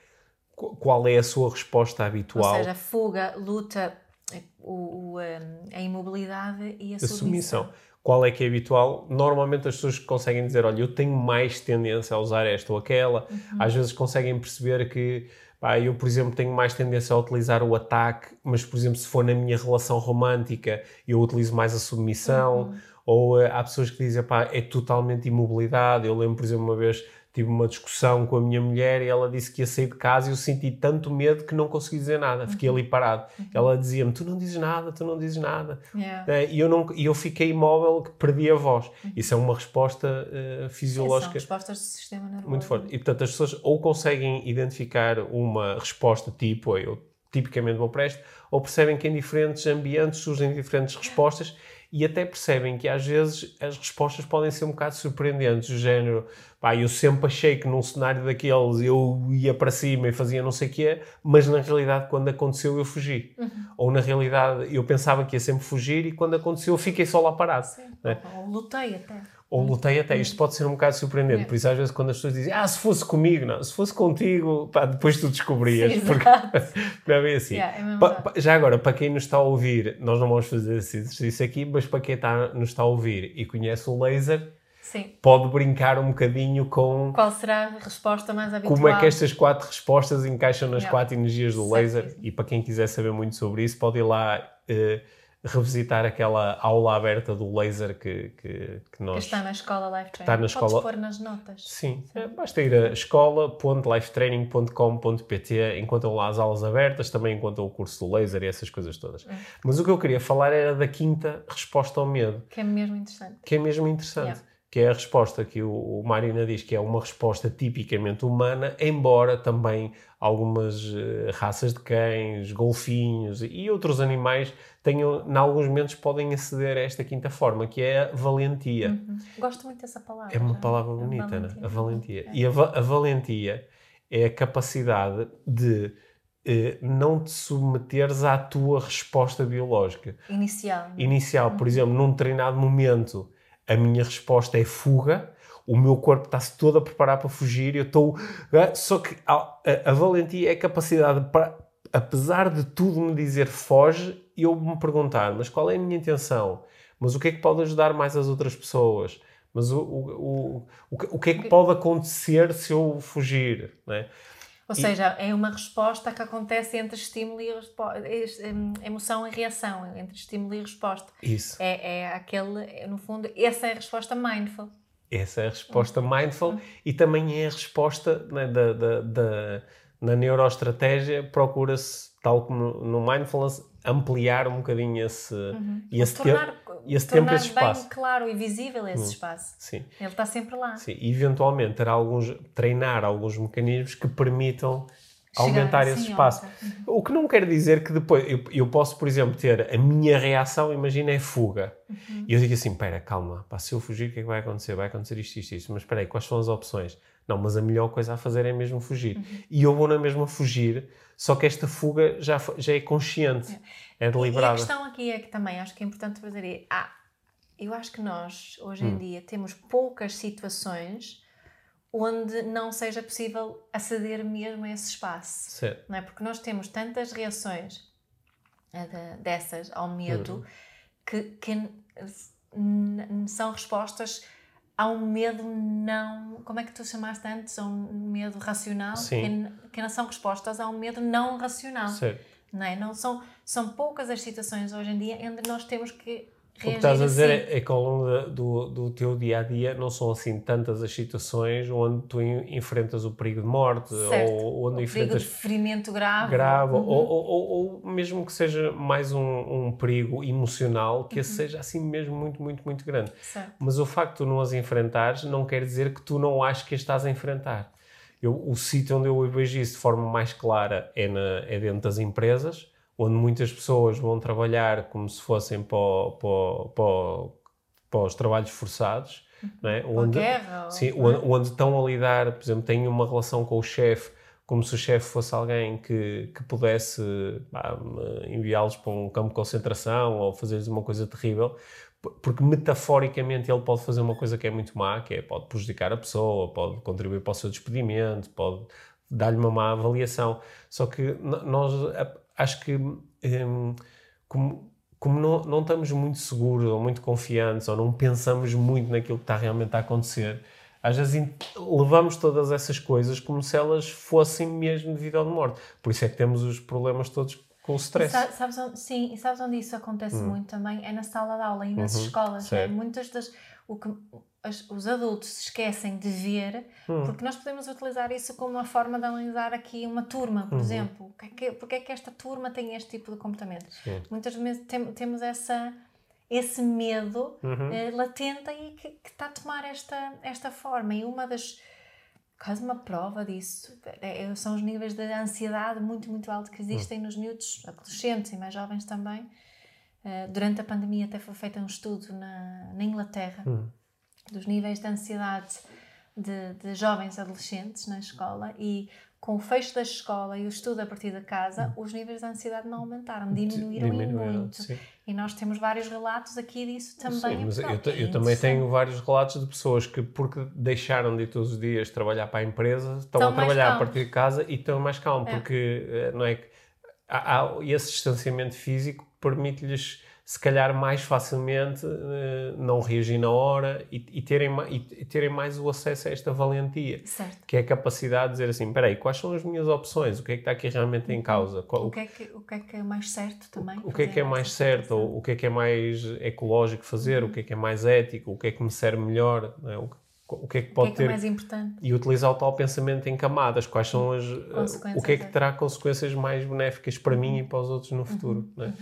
qu- qual é a sua resposta habitual. Ou seja, a fuga, luta, eh, o, o, eh, a imobilidade e a a submissão. submissão. Qual é que é habitual? Normalmente as pessoas conseguem dizer, olha, eu tenho mais tendência a usar esta ou aquela. Uhum. Às vezes conseguem perceber que, pá, eu, por exemplo, tenho mais tendência a utilizar o ataque, mas, por exemplo, se for na minha relação romântica, eu utilizo mais a submissão. Uhum. Ou eh, há pessoas que dizem, pá, é totalmente imobilidade. Eu lembro, por exemplo, uma vez tive uma discussão com a minha mulher e ela disse que ia sair de casa e eu senti tanto medo que não consegui dizer nada. Fiquei Uhum. ali parado. Ela dizia-me, tu não dizes nada, tu não dizes nada. Yeah. Eh, E eu, não, e eu fiquei imóvel, que perdi a voz. Isso é uma resposta eh, Sim, São fisiológica respostas do sistema nervoso. muito forte. E portanto as pessoas ou conseguem identificar uma resposta tipo eu tipicamente vou para este, ou percebem que em diferentes ambientes surgem diferentes respostas e até percebem que às vezes as respostas podem ser um bocado surpreendentes, do género, pá, eu sempre achei que num cenário daqueles eu ia para cima e fazia não sei o quê, mas na realidade quando aconteceu eu fugi. Ou na realidade eu pensava que ia sempre fugir e quando aconteceu eu fiquei só lá parado. Sim. né? Ou lutei até. Ou lutei até. Isto pode ser um bocado surpreendente. É. Por isso, às vezes, quando as pessoas dizem, ah, se fosse comigo, não, se fosse contigo, pá, depois tu descobrias. Sim, porque não é bem assim. Yeah, é Pa- pa- já agora, para quem nos está a ouvir, nós não vamos fazer esse exercício aqui, mas para quem está, nos está a ouvir e conhece o laser, Sim. pode brincar um bocadinho com Qual será a resposta mais habitual? como é que estas quatro respostas encaixam nas Yeah. quatro energias do Certo. laser. E para quem quiser saber muito sobre isso, pode ir lá eh, revisitar aquela aula aberta do laser que, que, que nós Que está na escola Life Training. está na Podes escola- pôr nas notas. Sim, é, basta ir a escola.lifetraining.com.pt, encontram lá as aulas abertas, também encontram o curso do laser e essas coisas todas. Hum. Mas o que eu queria falar era da quinta resposta ao medo, Que é mesmo interessante. que é mesmo interessante. Yeah. Que é a resposta que o, o Marina diz que é uma resposta tipicamente humana, embora também algumas eh, raças de cães, golfinhos e outros animais tenham, em alguns momentos, podem aceder a esta quinta forma, que é a valentia. Uhum. Gosto muito dessa palavra. É uma palavra A bonita, né? valentia. A valentia. É. E a, va- a valentia é a capacidade de eh, não te submeteres à tua resposta biológica. Inicial. né? Inicial, por exemplo, num determinado momento, a minha resposta é fuga, o meu corpo está-se todo a preparar para fugir, eu estou. ah, Só que a, a- a valentia é a capacidade para apesar de tudo me dizer foge, eu me perguntar, mas qual é a minha intenção? Mas o que é que pode ajudar mais as outras pessoas? Mas o, o, o, o, que é que pode acontecer se eu fugir? Né? Ou seja, é uma resposta que acontece entre estímulo e hum, emoção e reação, entre estímulo e resposta. Isso. É, é aquele, no fundo, essa é a resposta mindful. Essa é a resposta mindful uhum. e também é a resposta né, da, da, da, na neuroestratégia, procura-se, tal como no mindfulness, ampliar um bocadinho esse, uhum. esse, tornar, te, esse tempo, esse espaço. bem claro e visível esse uhum. espaço. Sim. Ele está sempre lá. Sim, e eventualmente ter alguns, treinar alguns mecanismos que permitam Chegar aumentar esse espaço. Uhum. O que não quer dizer que depois eu, eu, posso, por exemplo, ter a minha reação, imagina, é fuga. Uhum. E eu digo assim: espera, calma, pá, se eu fugir, o que é que vai acontecer? Vai acontecer isto, isto, isto. Mas espera aí, quais são as opções? Não, mas a melhor coisa a fazer é mesmo fugir. Uhum. E eu vou na mesma fugir, só que esta fuga já, já é consciente, é, é deliberada. E a questão aqui é que também acho que é importante fazer é, ah, eu acho que nós, hoje em hum. dia, temos poucas situações onde não seja possível aceder mesmo a esse espaço. Certo. Não é? Porque nós temos tantas reações eh, de, dessas ao medo hum. que, que são respostas há um medo não. Como é que tu chamaste antes? Um medo racional? Sim. Que, que não são respostas a um medo não racional. Certo. Não, é? não são, são poucas as situações hoje em dia onde nós temos que o que estás a dizer assim. é, que ao longo do, do teu dia a dia não são assim tantas as situações onde tu enfrentas o perigo de morte certo. ou onde o enfrentas. Perigo de ferimento grave. grave uhum. ou, ou, ou, mesmo que seja mais um, um perigo emocional, que uhum. esse seja assim mesmo muito, muito, muito grande. Certo. Mas o facto de tu não as enfrentares não quer dizer que tu não achas que as estás a enfrentar. Eu, o sítio onde eu vejo isso de forma mais clara é, na, é dentro das empresas onde muitas pessoas vão trabalhar como se fossem para, para, para, para os trabalhos forçados. Não é? onde, guerra, sim, é? onde, onde, estão a lidar, por exemplo, têm uma relação com o chefe como se o chefe fosse alguém que, que pudesse enviá-los para um campo de concentração ou fazer-lhes uma coisa terrível, porque metaforicamente ele pode fazer uma coisa que é muito má, que é pode prejudicar a pessoa, pode contribuir para o seu despedimento, pode dar-lhe uma má avaliação. Só que nós acho que um, como, como não, não estamos muito seguros ou muito confiantes ou não pensamos muito naquilo que está realmente a acontecer, às vezes levamos todas essas coisas como se elas fossem mesmo de vida ou de morte. Por isso é que temos os problemas todos com o stress. sabes onde, sim, e sabes onde isso acontece hum. muito também? É na sala de aula e nas uhum, escolas. Né? Muitas das. O que, as, os adultos se esquecem de ver, hum. porque nós podemos utilizar isso como uma forma de analisar aqui uma turma, por uhum. exemplo. Porque é, que, porque é que esta turma tem este tipo de comportamento? Sim. Muitas vezes tem, temos essa, esse medo uhum. eh, latente e que, que, está a tomar esta, esta forma. E uma das. Quase uma prova disso é, é são os níveis de ansiedade muito, muito alto que existem uhum. nos miúdos, adolescentes e mais jovens também. Uh, durante a pandemia até foi feito um estudo na, na Inglaterra hum dos níveis de ansiedade de, de, jovens adolescentes na escola e com o fecho da escola e o estudo a partir da casa, hum. os níveis de ansiedade não aumentaram, diminuíram, diminuíram muito. Sim. E nós temos vários relatos aqui disso também. Sim, mas eu, eu, também tenho vários relatos de pessoas que, porque deixaram de ir todos os dias trabalhar para a empresa, estão, estão a trabalhar a partir de casa e estão mais calmos, é. porque eh, não é que há, há esse distanciamento físico permite-lhes se calhar mais facilmente uh, não reagir na hora e, e, terem, e, terem mais o acesso a esta valentia. Certo. Que é a capacidade de dizer assim, espera aí, quais são as minhas opções? O que é que está aqui realmente em causa? Qual, o, que é que, o que é que é mais certo também? O que é que é mais certo? Ou, o que é que é mais ecológico fazer? Uhum. O que é que é mais ético? O que é que me serve melhor? É? O, o que é que pode o que é que ter é mais importante e utilizar o tal pensamento em camadas quais são as o que é que terá consequências mais benéficas para uhum. mim e para os outros no futuro uhum. Né?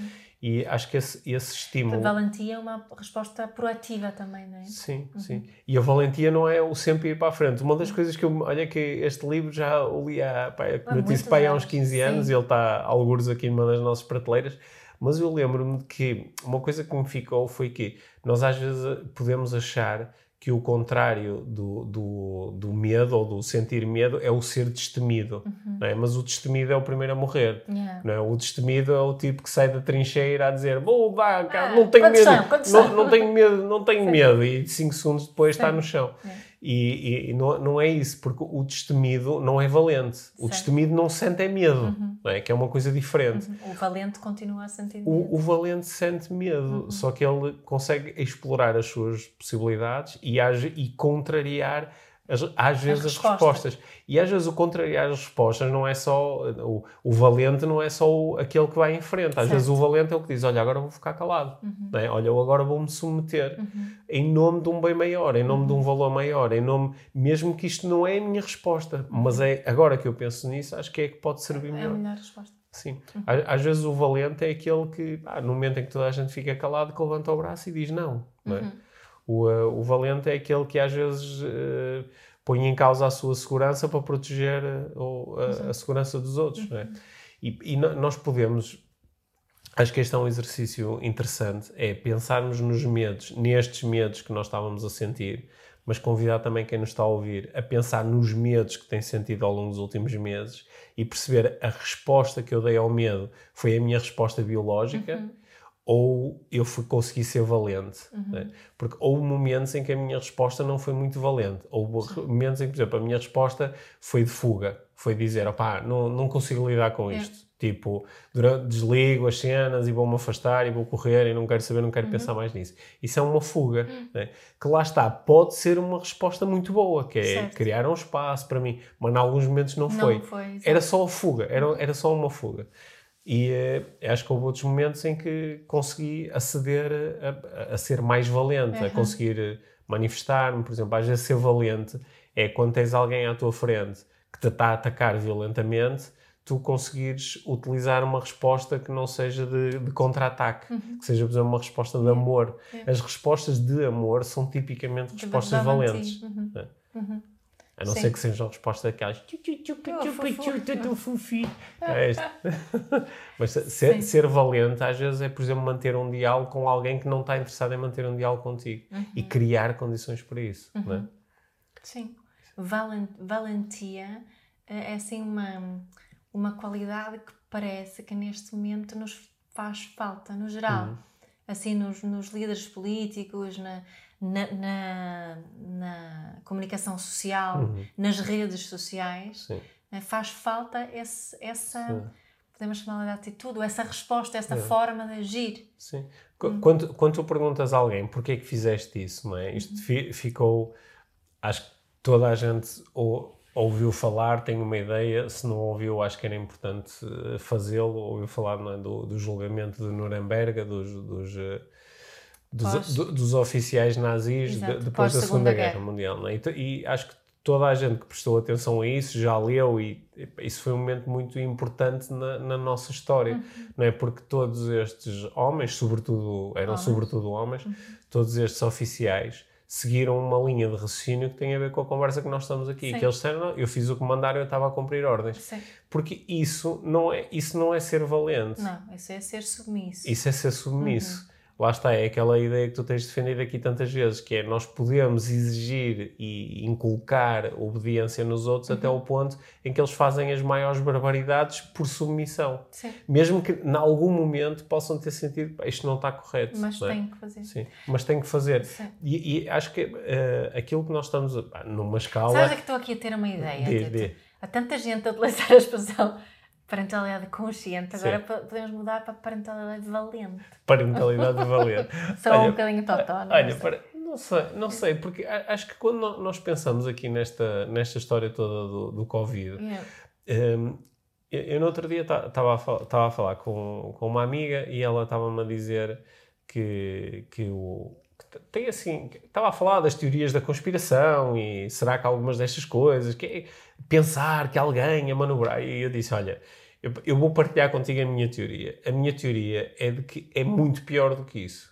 E acho que esse, esse estímulo. A valentia é uma resposta proativa também, não é? Sim, uhum. sim. E a valentia não é o sempre ir para a frente. Uma das coisas que eu. Olha, que este livro já o li há, pá, como eu disse, pá, há uns 15 anos sim. e ele está alguns aqui numa das nossas prateleiras. Mas eu lembro-me de que uma coisa que me ficou foi que nós às vezes podemos achar que o contrário do, do, do, medo ou do sentir medo é o ser destemido, uhum. não é? mas o destemido é o primeiro a morrer. Yeah. Não é? O destemido é o tipo que sai da trincheira a dizer vou cá, ah, não tenho medo, não, não, tenho medo, não tenho medo, e cinco segundos depois Sim. está no chão. Yeah. E, e, não, não é isso, porque o destemido não é valente. O destemido não sente é medo, uhum. não é? que é uma coisa diferente. Uhum. O valente continua a sentir medo. O, o valente sente medo, uhum. só que ele consegue explorar as suas possibilidades e, age, e contrariar as, às vezes as, as respostas. E às vezes o contrariar as respostas não é só. O, o valente não é só o, aquele que vai em frente. Às certo. vezes o valente é o que diz: Olha, agora vou ficar calado. Uhum. É? Olha, eu agora vou-me submeter uhum. em nome de um bem maior, em nome uhum. de um uhum. valor maior, em nome. Mesmo que isto não é a minha resposta, mas uhum. é agora que eu penso nisso, acho que é que pode servir melhor. É a melhor resposta. Sim. Uhum. Às, vezes o valente é aquele que, ah, no momento em que toda a gente fica calado, que levanta o braço e diz não. não é? O, uh, o valente é aquele que às vezes. Uh, põe em causa a sua segurança para proteger eh, a, a, segurança dos outros. Uhum. É? E, e nós podemos. Acho que este é um exercício interessante, é pensarmos nos medos, nestes medos que nós estávamos a sentir, mas convidar também quem nos está a ouvir a pensar nos medos que tem sentido ao longo dos últimos meses e perceber a resposta que eu dei ao medo foi a minha resposta biológica. Uhum ou eu fui, consegui ser valente. Uhum. Né? Porque houve momentos em que a minha resposta não foi muito valente. Houve Sim. momentos em que, por exemplo, a minha resposta foi de fuga. Foi dizer, opá, não, não consigo lidar com é. isto. É. Tipo, durante, desligo as cenas e vou-me afastar e vou correr e não quero saber, não quero uhum. pensar mais nisso. Isso é uma fuga. Uhum. Né? Que lá está, pode ser uma resposta muito boa, que é certo. criar um espaço para mim. Mas em alguns momentos não, não foi. foi era só a fuga, era, era só uma fuga. E uh, acho que houve outros momentos em que consegui aceder a, a, a ser mais valente, uhum. a conseguir eh, manifestar-me. Por exemplo, às vezes ser valente é quando tens alguém à tua frente que te está a atacar violentamente, tu conseguires utilizar uma resposta que não seja de, de contra-ataque, uhum. que seja, por exemplo, uma resposta de amor. As respostas de amor são tipicamente respostas valentes. Uhum. É? Uhum. A não Sim. ser que seja a resposta daquelas tudo fofinho. Mas ser, ser, valente às vezes é, por exemplo, manter um diálogo com alguém que não está interessado em manter um diálogo contigo uhum. e criar condições para isso. Uhum. Não é? Sim. Valentia é assim uma, uma qualidade que parece que neste momento nos faz falta, no geral. Uhum. Assim, nos, nos líderes políticos, na, na, na, na comunicação social, uhum. nas redes sociais, né, faz falta esse, essa, Sim. podemos chamar de atitude, essa resposta, essa é. forma de agir. Sim. Uhum. Quando, quando tu perguntas a alguém porquê é que fizeste isso, não é? Isto uhum. ficou, acho que toda a gente ou, ouviu falar, tem uma ideia, se não ouviu, acho que era importante eh, fazê-lo, ouviu falar é? do, do, julgamento de Nuremberg, dos, dos eh, dos, do, dos oficiais nazis de, depois da Segunda, Guerra, Guerra Mundial. É? E, e, acho que toda a gente que prestou atenção a isso já leu e, isso foi um momento muito importante na, na nossa história, uhum. não é? Porque todos estes homens, sobretudo, eram homens. sobretudo homens, uhum. todos estes oficiais seguiram uma linha de raciocínio que tem a ver com a conversa que nós estamos aqui. Sim. Que eles disseram, eu fiz o mandaram, eu estava a cumprir ordens. Sim. Porque isso não, é, isso não é ser valente. Não, isso é ser submisso. Isso é ser submisso. Uhum lá está, é aquela ideia que tu tens defendido aqui tantas vezes, que é nós podemos exigir e inculcar obediência nos outros uhum. até o ponto em que eles fazem as maiores barbaridades por submissão. Sim. Mesmo que em algum momento possam ter sentido, isto não está correto. Mas não é? tem que fazer. Sim, mas tem que fazer. E, e, acho que uh, aquilo que nós estamos, numa escala... Sabes que estou aqui a ter uma ideia? De, de. Há tanta gente a utilizar a expressão parentalidade consciente, agora Sim. podemos mudar para parentalidade valente. Parentalidade valente. Só olha, um bocadinho totó, não olha, para, não sei, não sei, porque acho que quando nós pensamos aqui nesta, nesta história toda do, do Covid, yeah. um, eu, eu no outro dia estava a, a falar com, com uma amiga e ela estava-me a dizer que, que o tem assim, estava a falar das teorias da conspiração e será que algumas destas coisas, que é pensar que alguém a manobrar, e eu disse, olha, eu, eu, vou partilhar contigo a minha teoria. A minha teoria é de que é muito pior do que isso.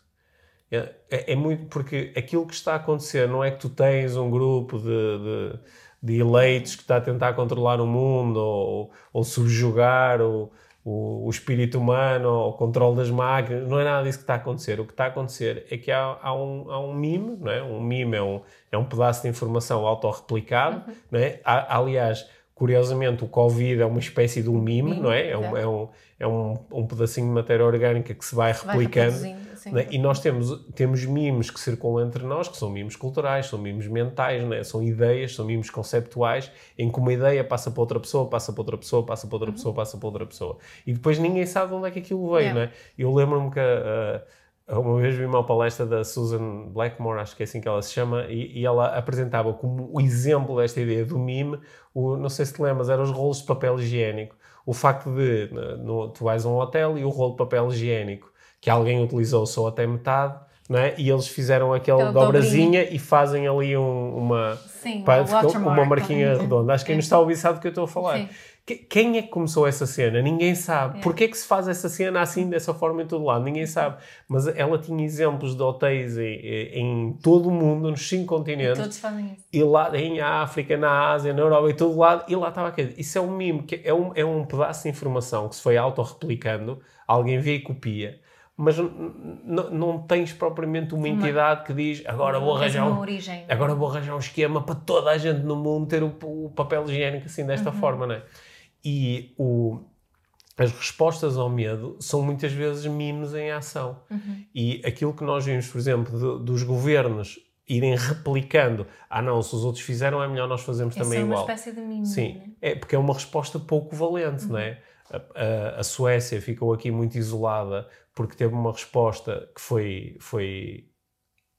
É, é, é muito porque aquilo que está a acontecer não é que tu tens um grupo de, de, de eleitos que está a tentar controlar o mundo ou, ou subjugar o, o, o, espírito humano ou o controle das máquinas. Não é nada disso que está a acontecer. O que está a acontecer é que há, há, um, há um mime, não é? Um mime é um, é um pedaço de informação autorreplicado, uhum. não é? Há, aliás Curiosamente, o Covid é uma espécie de um mime, não é? É um, é um, é um, um pedacinho de matéria orgânica que se vai replicando. sim. Né? E nós temos, temos mimos que circulam entre nós, que são mimos culturais, são mimos mentais, né? são ideias, são mimos conceptuais, em que uma ideia passa para outra pessoa, passa para outra pessoa, passa para outra pessoa, passa para outra pessoa. E depois ninguém sabe de onde é que aquilo veio, Yeah. né? Eu lembro-me que uh, uma vez vi uma palestra da Susan Blackmore, acho que é assim que ela se chama, e, e ela apresentava como o exemplo desta ideia do mime, o, não sei se te lembras, eram os rolos de papel higiênico. O facto de no, tu vais a um hotel e o rolo de papel higiênico que alguém utilizou só até metade, não é? e eles fizeram aquela Aquela dobrazinha e fazem ali um- uma, Sim, uma uma marquinha redonda. Acho que quem nos está a ouvir sabe do que eu estou a falar. Sim. Que- Quem é que começou essa cena? Ninguém sabe. Porquê é que se faz essa cena assim, dessa forma em todo lado? Ninguém sabe. Mas ela tinha exemplos de hotéis em, em todo o mundo, nos cinco continentes. Todos fazem isso. E lá em África, na Ásia, na Europa, em todo lado, e lá estava aquele. Isso é um mimo, que é um, é um pedaço de informação que se foi autorreplicando, alguém vê e copia, mas não tens propriamente uma entidade que diz agora vou arranjar um, agora vou arranjar um esquema para toda a gente no mundo ter o, o papel higiênico assim desta forma, não é? E o, as respostas ao medo são muitas vezes mimos em ação. E aquilo que nós vimos, por exemplo, do- dos governos irem replicando, ah não, se os outros fizeram é melhor nós fazermos Essa também é uma igual. espécie de mimo. Sim, né? é porque é uma resposta pouco valente, não é? A, a- a Suécia ficou aqui muito isolada porque teve uma resposta que foi, foi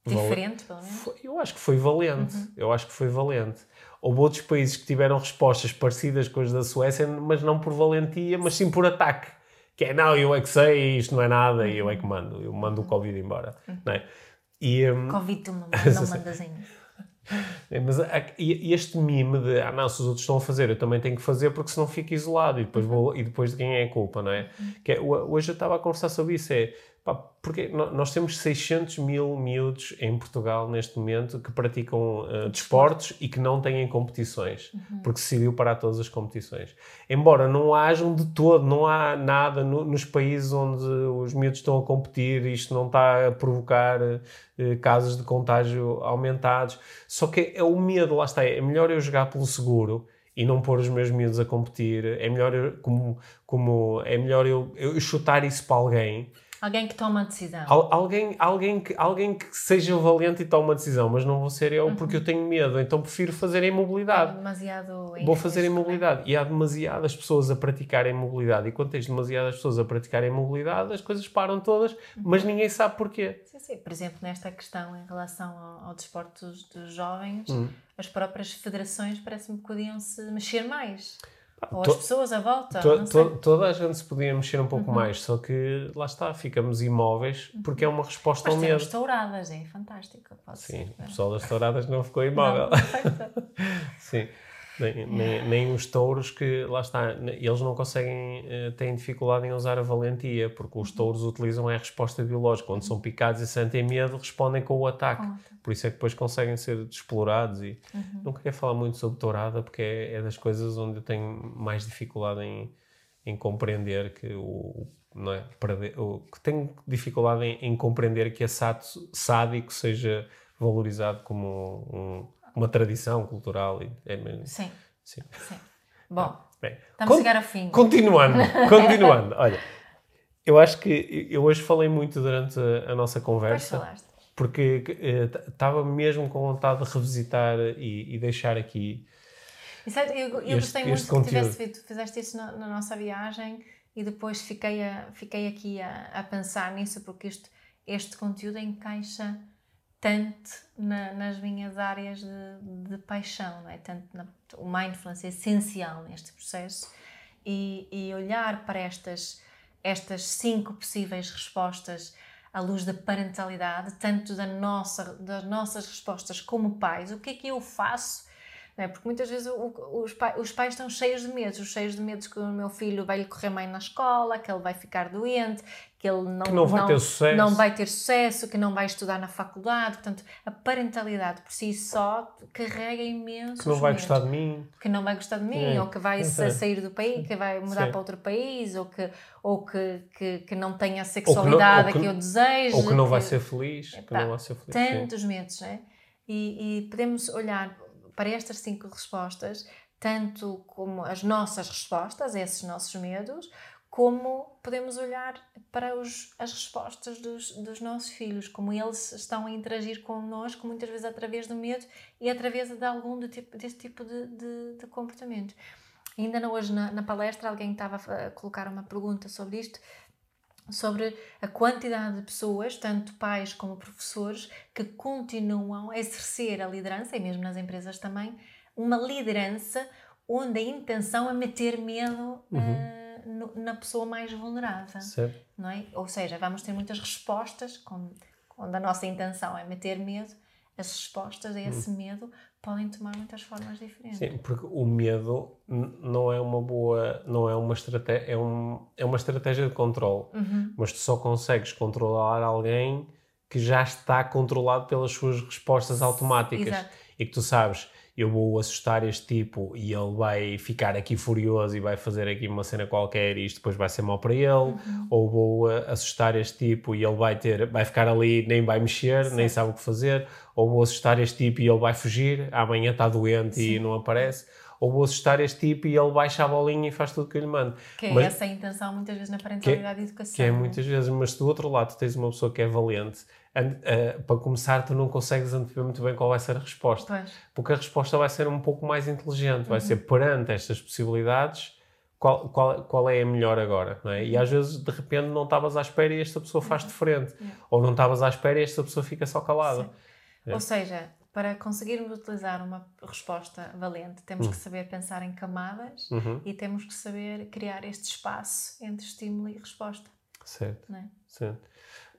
Diferente, pelo menos. foi- eu acho que foi valente. Eu acho que foi valente. Houve outros países que tiveram respostas parecidas com as da Suécia, mas não por valentia, mas sim por ataque. Que é, não, eu é que sei, isto não é nada, e eu é que mando. Eu mando o Covid embora. Não é? E, hum, Covid, tu não, não mandas ainda. é, Mas este mime de ah não, se os outros estão a fazer, eu também tenho que fazer porque senão fico isolado e depois, vou, e depois de quem é a culpa, não é? Que é, ho- hoje eu estava a conversar sobre isso, é porque nós temos 600 mil miúdos em Portugal neste momento que praticam uh, desportos e que não têm competições, porque se decidiu parar todas as competições. Embora não hajam de todo, não há nada no- nos países onde os miúdos estão a competir, isto não está a provocar eh, casos de contágio aumentados. Só que é o medo, lá está, é melhor eu jogar pelo seguro e não pôr os meus miúdos a competir, é melhor eu, como, como é melhor eu, eu chutar isso para alguém Alguém que toma a decisão. Al- alguém, alguém, que, alguém que seja valente e tome uma decisão, mas não vou ser eu porque eu tenho medo, então prefiro fazer a imobilidade. demasiado Vou fazer a imobilidade. E há demasiadas pessoas a praticarem imobilidade. E quando tens demasiadas pessoas a praticarem imobilidade, as coisas param todas, mas ninguém sabe porquê. Sim, sim. Por exemplo, nesta questão em relação ao, ao desporto dos, dos jovens, Hum. as próprias federações parece-me que podiam se mexer mais. Ou to- as pessoas à volta. To- não sei. to- toda a gente se podia mexer um pouco mais, só que lá está, ficamos imóveis porque é uma resposta Mas ao medo. touradas, é fantástico. Sim, ser. o pessoal das touradas não ficou imóvel. Não. Sim. Nem, nem, nem os touros que, lá está, eles não conseguem, eh, têm dificuldade em usar a valentia, porque os touros utilizam a resposta biológica. Quando são picados e sentem medo, respondem com o ataque. Por isso é que depois conseguem ser explorados. E não queria falar muito sobre tourada, porque é, é das coisas onde eu tenho mais dificuldade em, em compreender que o. Não é? O- que tenho dificuldade em, em compreender que esse ato sádico seja valorizado como um- uma tradição cultural. E é mesmo- Sim, Sim. sim. Bom, Bem, estamos a chegar ao fim. Continuando, continuando. Olha, eu acho que eu hoje falei muito durante a, a nossa conversa, falaste. porque estava mesmo com vontade de revisitar e, e deixar aqui. E sabe, eu, eu Este- gostei muito que tivesse feito, fizeste isso na, na nossa viagem e depois fiquei, a, fiquei aqui a, a pensar nisso porque este, este conteúdo encaixa tanto na- nas minhas áreas de, de paixão, não é? Tanto na, o mindfulness é essencial neste processo e, e olhar para estas, estas cinco possíveis respostas à luz da parentalidade, tanto da nossa, das nossas respostas como pais, o que é que eu faço não é? Porque muitas vezes o- os, pai- os pais estão cheios de medos, cheios de medos que o meu filho vai lhe correr bem na escola, que ele vai ficar doente, que ele não, Que não vai ter sucesso. não vai ter sucesso, que não vai estudar na faculdade. Portanto, a parentalidade por si só carrega imenso. Que não vai gostar de mim. que não vai gostar de mim, É. ou que vai sa- sair do país, que vai mudar Sim. para outro país, ou que, ou que, que, que não tenha a sexualidade ou que- que, eu desejo. Ou que não vai ser feliz. que não vai ser feliz. sim. tantos medos, né? E, e podemos olhar para estas cinco respostas, tanto como as nossas respostas a esses nossos medos, como podemos olhar para os, as respostas dos, dos nossos filhos, como eles estão a interagir connosco, muitas vezes através do medo e através de algum de tipo, desse tipo de, de, de comportamento. Ainda hoje na, na palestra alguém estava a colocar uma pergunta sobre isto, sobre a quantidade de pessoas, tanto pais como professores, que continuam a exercer a liderança, e mesmo nas empresas também, uma liderança onde a intenção é meter medo uhum. uh, na pessoa mais vulnerável. Certo. Não é? Ou seja, vamos ter muitas respostas, com, onde a nossa intenção é meter medo, as respostas a esse uhum. medo podem tomar muitas formas diferentes. Sim, porque o medo não é uma boa, não é uma estratégia, é, um, é uma estratégia de controle, uhum. mas tu só consegues controlar alguém que já está controlado pelas suas respostas automáticas Exato. e que tu sabes eu vou assustar este tipo e ele vai ficar aqui furioso e vai fazer aqui uma cena qualquer e isto depois vai ser mau para ele, uhum. ou vou uh, assustar este tipo e ele vai ter, vai ficar ali, nem vai mexer, Sim. nem sabe o que fazer, ou vou assustar este tipo e ele vai fugir, amanhã está doente Sim. e não aparece, ou vou assustar este tipo e ele baixa a bolinha e faz tudo o que eu lhe mando. Que é mas, essa a intenção muitas vezes na parentalidade que, e educação. Que é muitas vezes, mas do outro lado tens uma pessoa que é valente, uh, para começar, tu não consegues antever muito bem qual vai ser a resposta. Pois. Porque a resposta vai ser um pouco mais inteligente, vai uhum. ser perante estas possibilidades. Qual, qual, qual é a melhor agora, é? E às vezes, de repente, não estavas à espera e esta pessoa faz de frente. Ou não estavas à espera e esta pessoa fica só calada. É. Ou seja, para conseguirmos utilizar uma resposta valente, temos uhum. que saber pensar em camadas uhum. e temos que saber criar este espaço entre estímulo e resposta. Certo. É? Certo.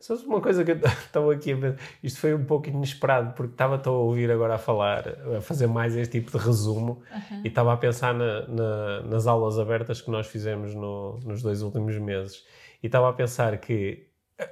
Só uma coisa que eu estava aqui a ver, isto foi um pouco inesperado, porque estava a ouvir agora a falar, a fazer mais este tipo de resumo, uhum. e estava a pensar na, na, nas aulas abertas que nós fizemos no, nos dois últimos meses, e estava a pensar que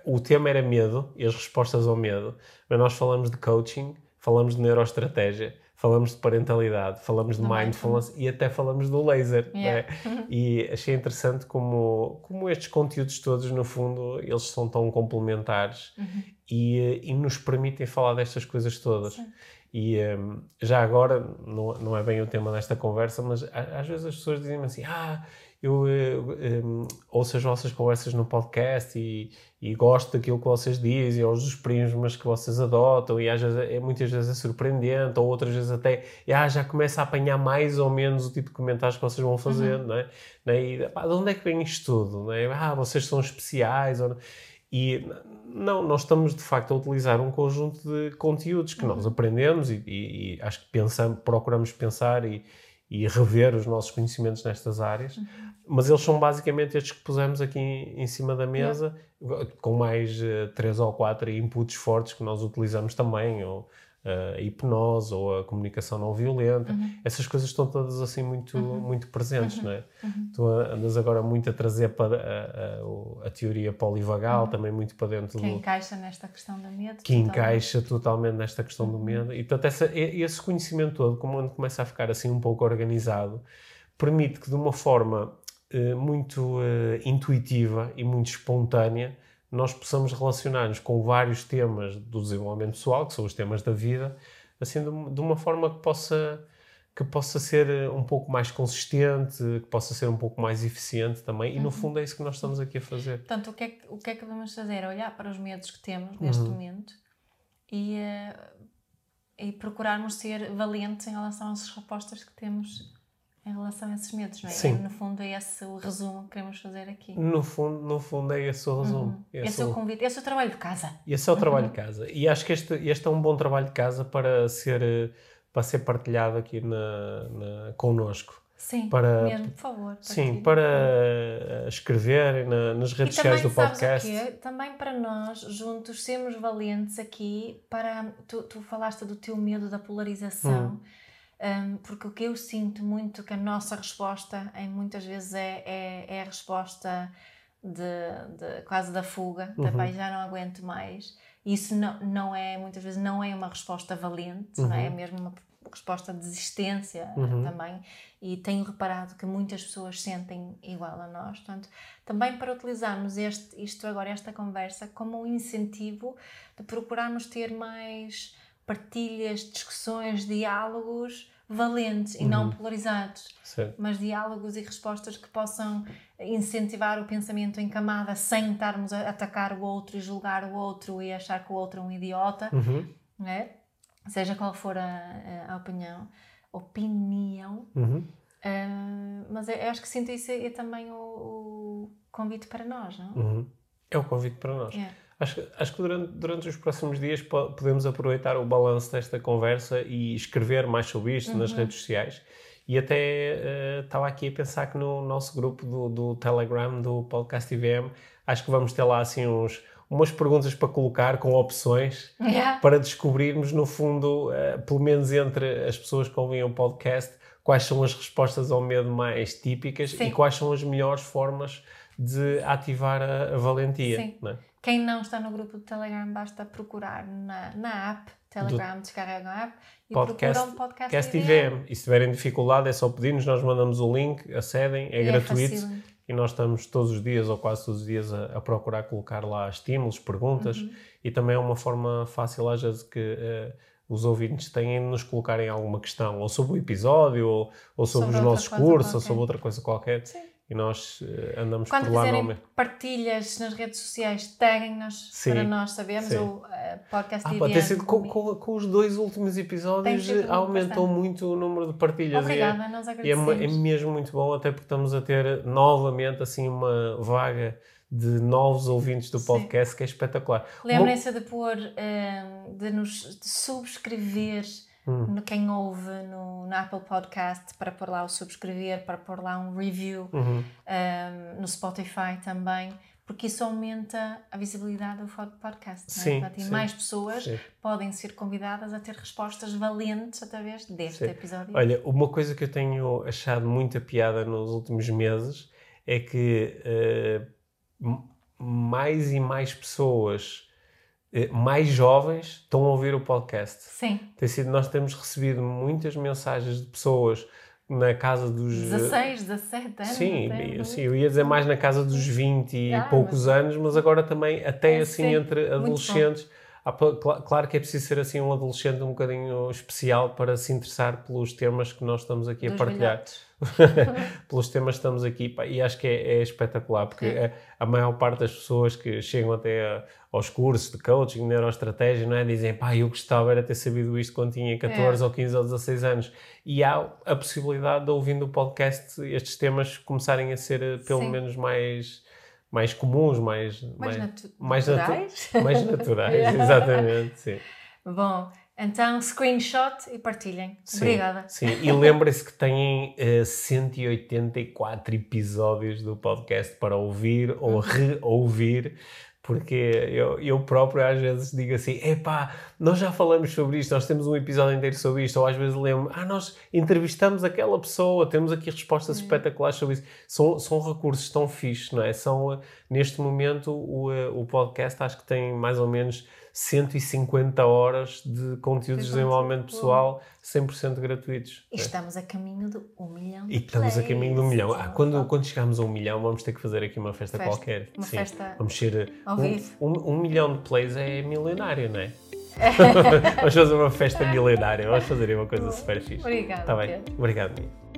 o tema era medo e as respostas ao medo, mas nós falamos de coaching, falamos de neuroestratégia, falamos de parentalidade, falamos de mindfulness e até falamos do laser. Yeah. Né? E achei interessante como, como estes conteúdos todos, no fundo, eles são tão complementares uhum. e, e nos permitem falar destas coisas todas. Sim. E um, já agora, não, não é bem o tema desta conversa, mas às vezes as pessoas dizem assim: Ah, eu, eu, eu ouço as vossas conversas no podcast e, e gosto daquilo que vocês dizem, ou dos prismas que vocês adotam, e às vezes, é, muitas vezes é surpreendente, ou outras vezes até ah, já começa a apanhar mais ou menos o tipo de comentários que vocês vão uhum. não é? Né? E pá, de onde é que vem isto tudo? Não é? Ah, vocês são especiais. Ou... E não, nós estamos de facto a utilizar um conjunto de conteúdos que uhum. nós aprendemos e, e, e, acho que pensamos, procuramos pensar e, e rever os nossos conhecimentos nestas áreas, uhum. Mas eles são basicamente estes que pusemos aqui em, cima da mesa, uhum. com mais uh, três ou quatro inputs fortes que nós utilizamos também, ou a hipnose ou a comunicação não violenta, uhum. essas coisas estão todas assim muito, uhum. muito presentes, uhum. não é? Uhum. Tu andas agora muito a trazer para a, a, a teoria polivagal, uhum. também muito para dentro que do... Que encaixa nesta questão do medo. Que totalmente. encaixa totalmente nesta questão do uhum. medo. E, portanto, essa, esse conhecimento todo, como começa a ficar assim um pouco organizado, permite que de uma forma muito uh, intuitiva e muito espontânea nós possamos relacionar-nos com vários temas do desenvolvimento pessoal, que são os temas da vida, assim de, uma forma que possa que possa ser eh, um pouco mais consistente, que possa ser um pouco mais eficiente também, e no uhum. fundo é isso que nós estamos aqui a fazer. Portanto, o que é que, o que, é que fazer? Olhar para os medos que temos neste uhum. momento e, e procurarmos ser valentes em relação às respostas que temos em relação a esses medos, não é? Sim. no fundo é esse o resumo que queremos fazer aqui. No fundo, no fundo é esse o resumo. Uhum. Esse, esse é o convite, esse é o trabalho de casa. Esse é o trabalho uhum. de casa. E acho que este, este é um bom trabalho de casa para ser, para ser partilhado aqui na, na, connosco. Sim, para, mesmo, por favor. Sim, para uhum. escrever na, nas redes sociais do podcast. Também para nós, juntos, sermos valentes aqui para... Tu, tu falaste do teu medo da polarização. Hum um, porque o que eu sinto muito que a nossa resposta, em muitas vezes, é, é, é a resposta de, de, quase da fuga, uhum. já não aguento mais. Isso não, não é, muitas vezes, não é uma resposta valente, uhum. não é? é mesmo uma resposta de desistência uhum. também. E tenho reparado que muitas pessoas sentem igual a nós. Portanto, também para utilizarmos este, isto agora, esta conversa, como um incentivo de procurarmos ter mais partilhas, discussões, diálogos valentes e não polarizados, Certo. mas diálogos e respostas que possam incentivar o pensamento em camada sem estarmos a atacar o outro e julgar o outro e achar que o outro é um idiota, Uhum. não é? seja qual for a, a- opinião, opinião. Uhum. Ah, mas eu eu acho que sinto isso é também o, o convite para nós, não? Uhum. É o convite para nós. É. Acho, que- acho que durante, durante os próximos dias po- podemos aproveitar o balanço desta conversa e escrever mais sobre isto nas redes sociais. E até eh, estava aqui a pensar que no nosso grupo do, do Telegram, do Podcast IVM, acho que vamos ter lá assim uns, umas perguntas para colocar com opções Yeah. para descobrirmos, no fundo, eh, pelo menos entre as pessoas que ouvem o podcast, quais são as respostas ao medo mais típicas Sim. e quais são as melhores formas de ativar a, a valentia. Sim. é? Quem não está no grupo do Telegram, basta procurar na, na app Telegram, descarregam a app e Podcast- procuram podcast, Cast IVM. E se tiverem dificuldade, é só pedir-nos, nós mandamos o link, acedem, é E gratuito. facílimo. e nós estamos todos os dias, ou quase todos os dias, a, a procurar colocar lá estímulos, perguntas. Uhum. E também é uma forma fácil, às vezes, que eh, os ouvintes têm de nos colocarem alguma questão, ou sobre o episódio, ou, ou sobre, Sobre os nossos cursos, ou qualquer. sobre outra coisa qualquer. Sim. E nós eh, andamos Quando por lá fizerem normalmente. partilhas nas redes sociais, taguem-nos Sim. para nós sabermos. Sim. O eh, podcast Ah, pá, sido com, com, com os dois últimos episódios eh, aumentou bastante. muito o número de partilhas. e é- Obrigada, nós E é, é mesmo muito bom, até porque estamos a ter novamente assim uma vaga de novos ouvintes do Sim. podcast que é espetacular. Lembrem-se de pôr, eh, de nos de subscrever Hum. no quem ouve no, no Apple Podcast, para pôr lá o subscrever, para pôr lá um review, Uhum. eh, no Spotify também, porque isso aumenta a visibilidade do podcast. não é? Sim, Portanto, sim, mais pessoas sim. podem ser convidadas a ter respostas valentes através deste Sim. episódio. Olha, uma coisa que eu tenho achado muita piada nos últimos meses é que m- mais e mais pessoas mais jovens estão a ouvir o podcast. Sim, Tem sido, nós temos recebido muitas mensagens de pessoas na casa dos eh, 16, 17 anos. Sim, até, sim, eu ia dizer mais na casa dos 20 e Ah, poucos anos, mas agora também até É, assim sim, entre adolescentes. Claro que é preciso ser assim um adolescente um bocadinho especial para se interessar pelos temas que nós estamos aqui a Dos partilhar. pelos temas que estamos aqui pá, e acho que é, é espetacular porque É. a, a maior parte das pessoas que chegam até a- aos cursos de coaching, neuroestratégia, não é? dizem pá, eu gostava era ter sabido isto quando tinha 14 É. ou 15 ou 16 anos e há a possibilidade de ouvindo o podcast estes temas começarem a ser eh, pelo Sim. menos mais mais comuns, mais Mais, mais, natu mais natu- naturais. mais naturais, Yeah. exatamente, sim. Bom, então screenshot e partilhem. Sim, Obrigada. Sim, e lembrem-se que têm eh, 184 episódios do podcast para ouvir ou Uhum. reouvir, porque eu, eu próprio às vezes digo assim: epá, nós já falamos sobre isto, nós temos um episódio inteiro sobre isto, ou às vezes lembro, ah, nós entrevistamos aquela pessoa, temos aqui respostas Uhum. espetaculares sobre isso. São, são recursos tão fixes, não é? São, eh, neste momento, o, eh, o podcast acho que tem mais ou menos 150 horas de conteúdo de De desenvolvimento pessoal 100% gratuitos. E não é? estamos a caminho do 1 milhão de E estamos a caminho do plays. milhão. Ah, quando, quando chegarmos a um milhão, vamos ter que fazer aqui uma festa, Festa. qualquer. Uma Sim. festa Vamos ser. ao um, vivo. um, um milhão de plays é milionário, não é? vamos fazer uma festa milionária. Vamos fazer aí uma coisa super fixe. Obrigada, Está bem. Obrigado, Mia.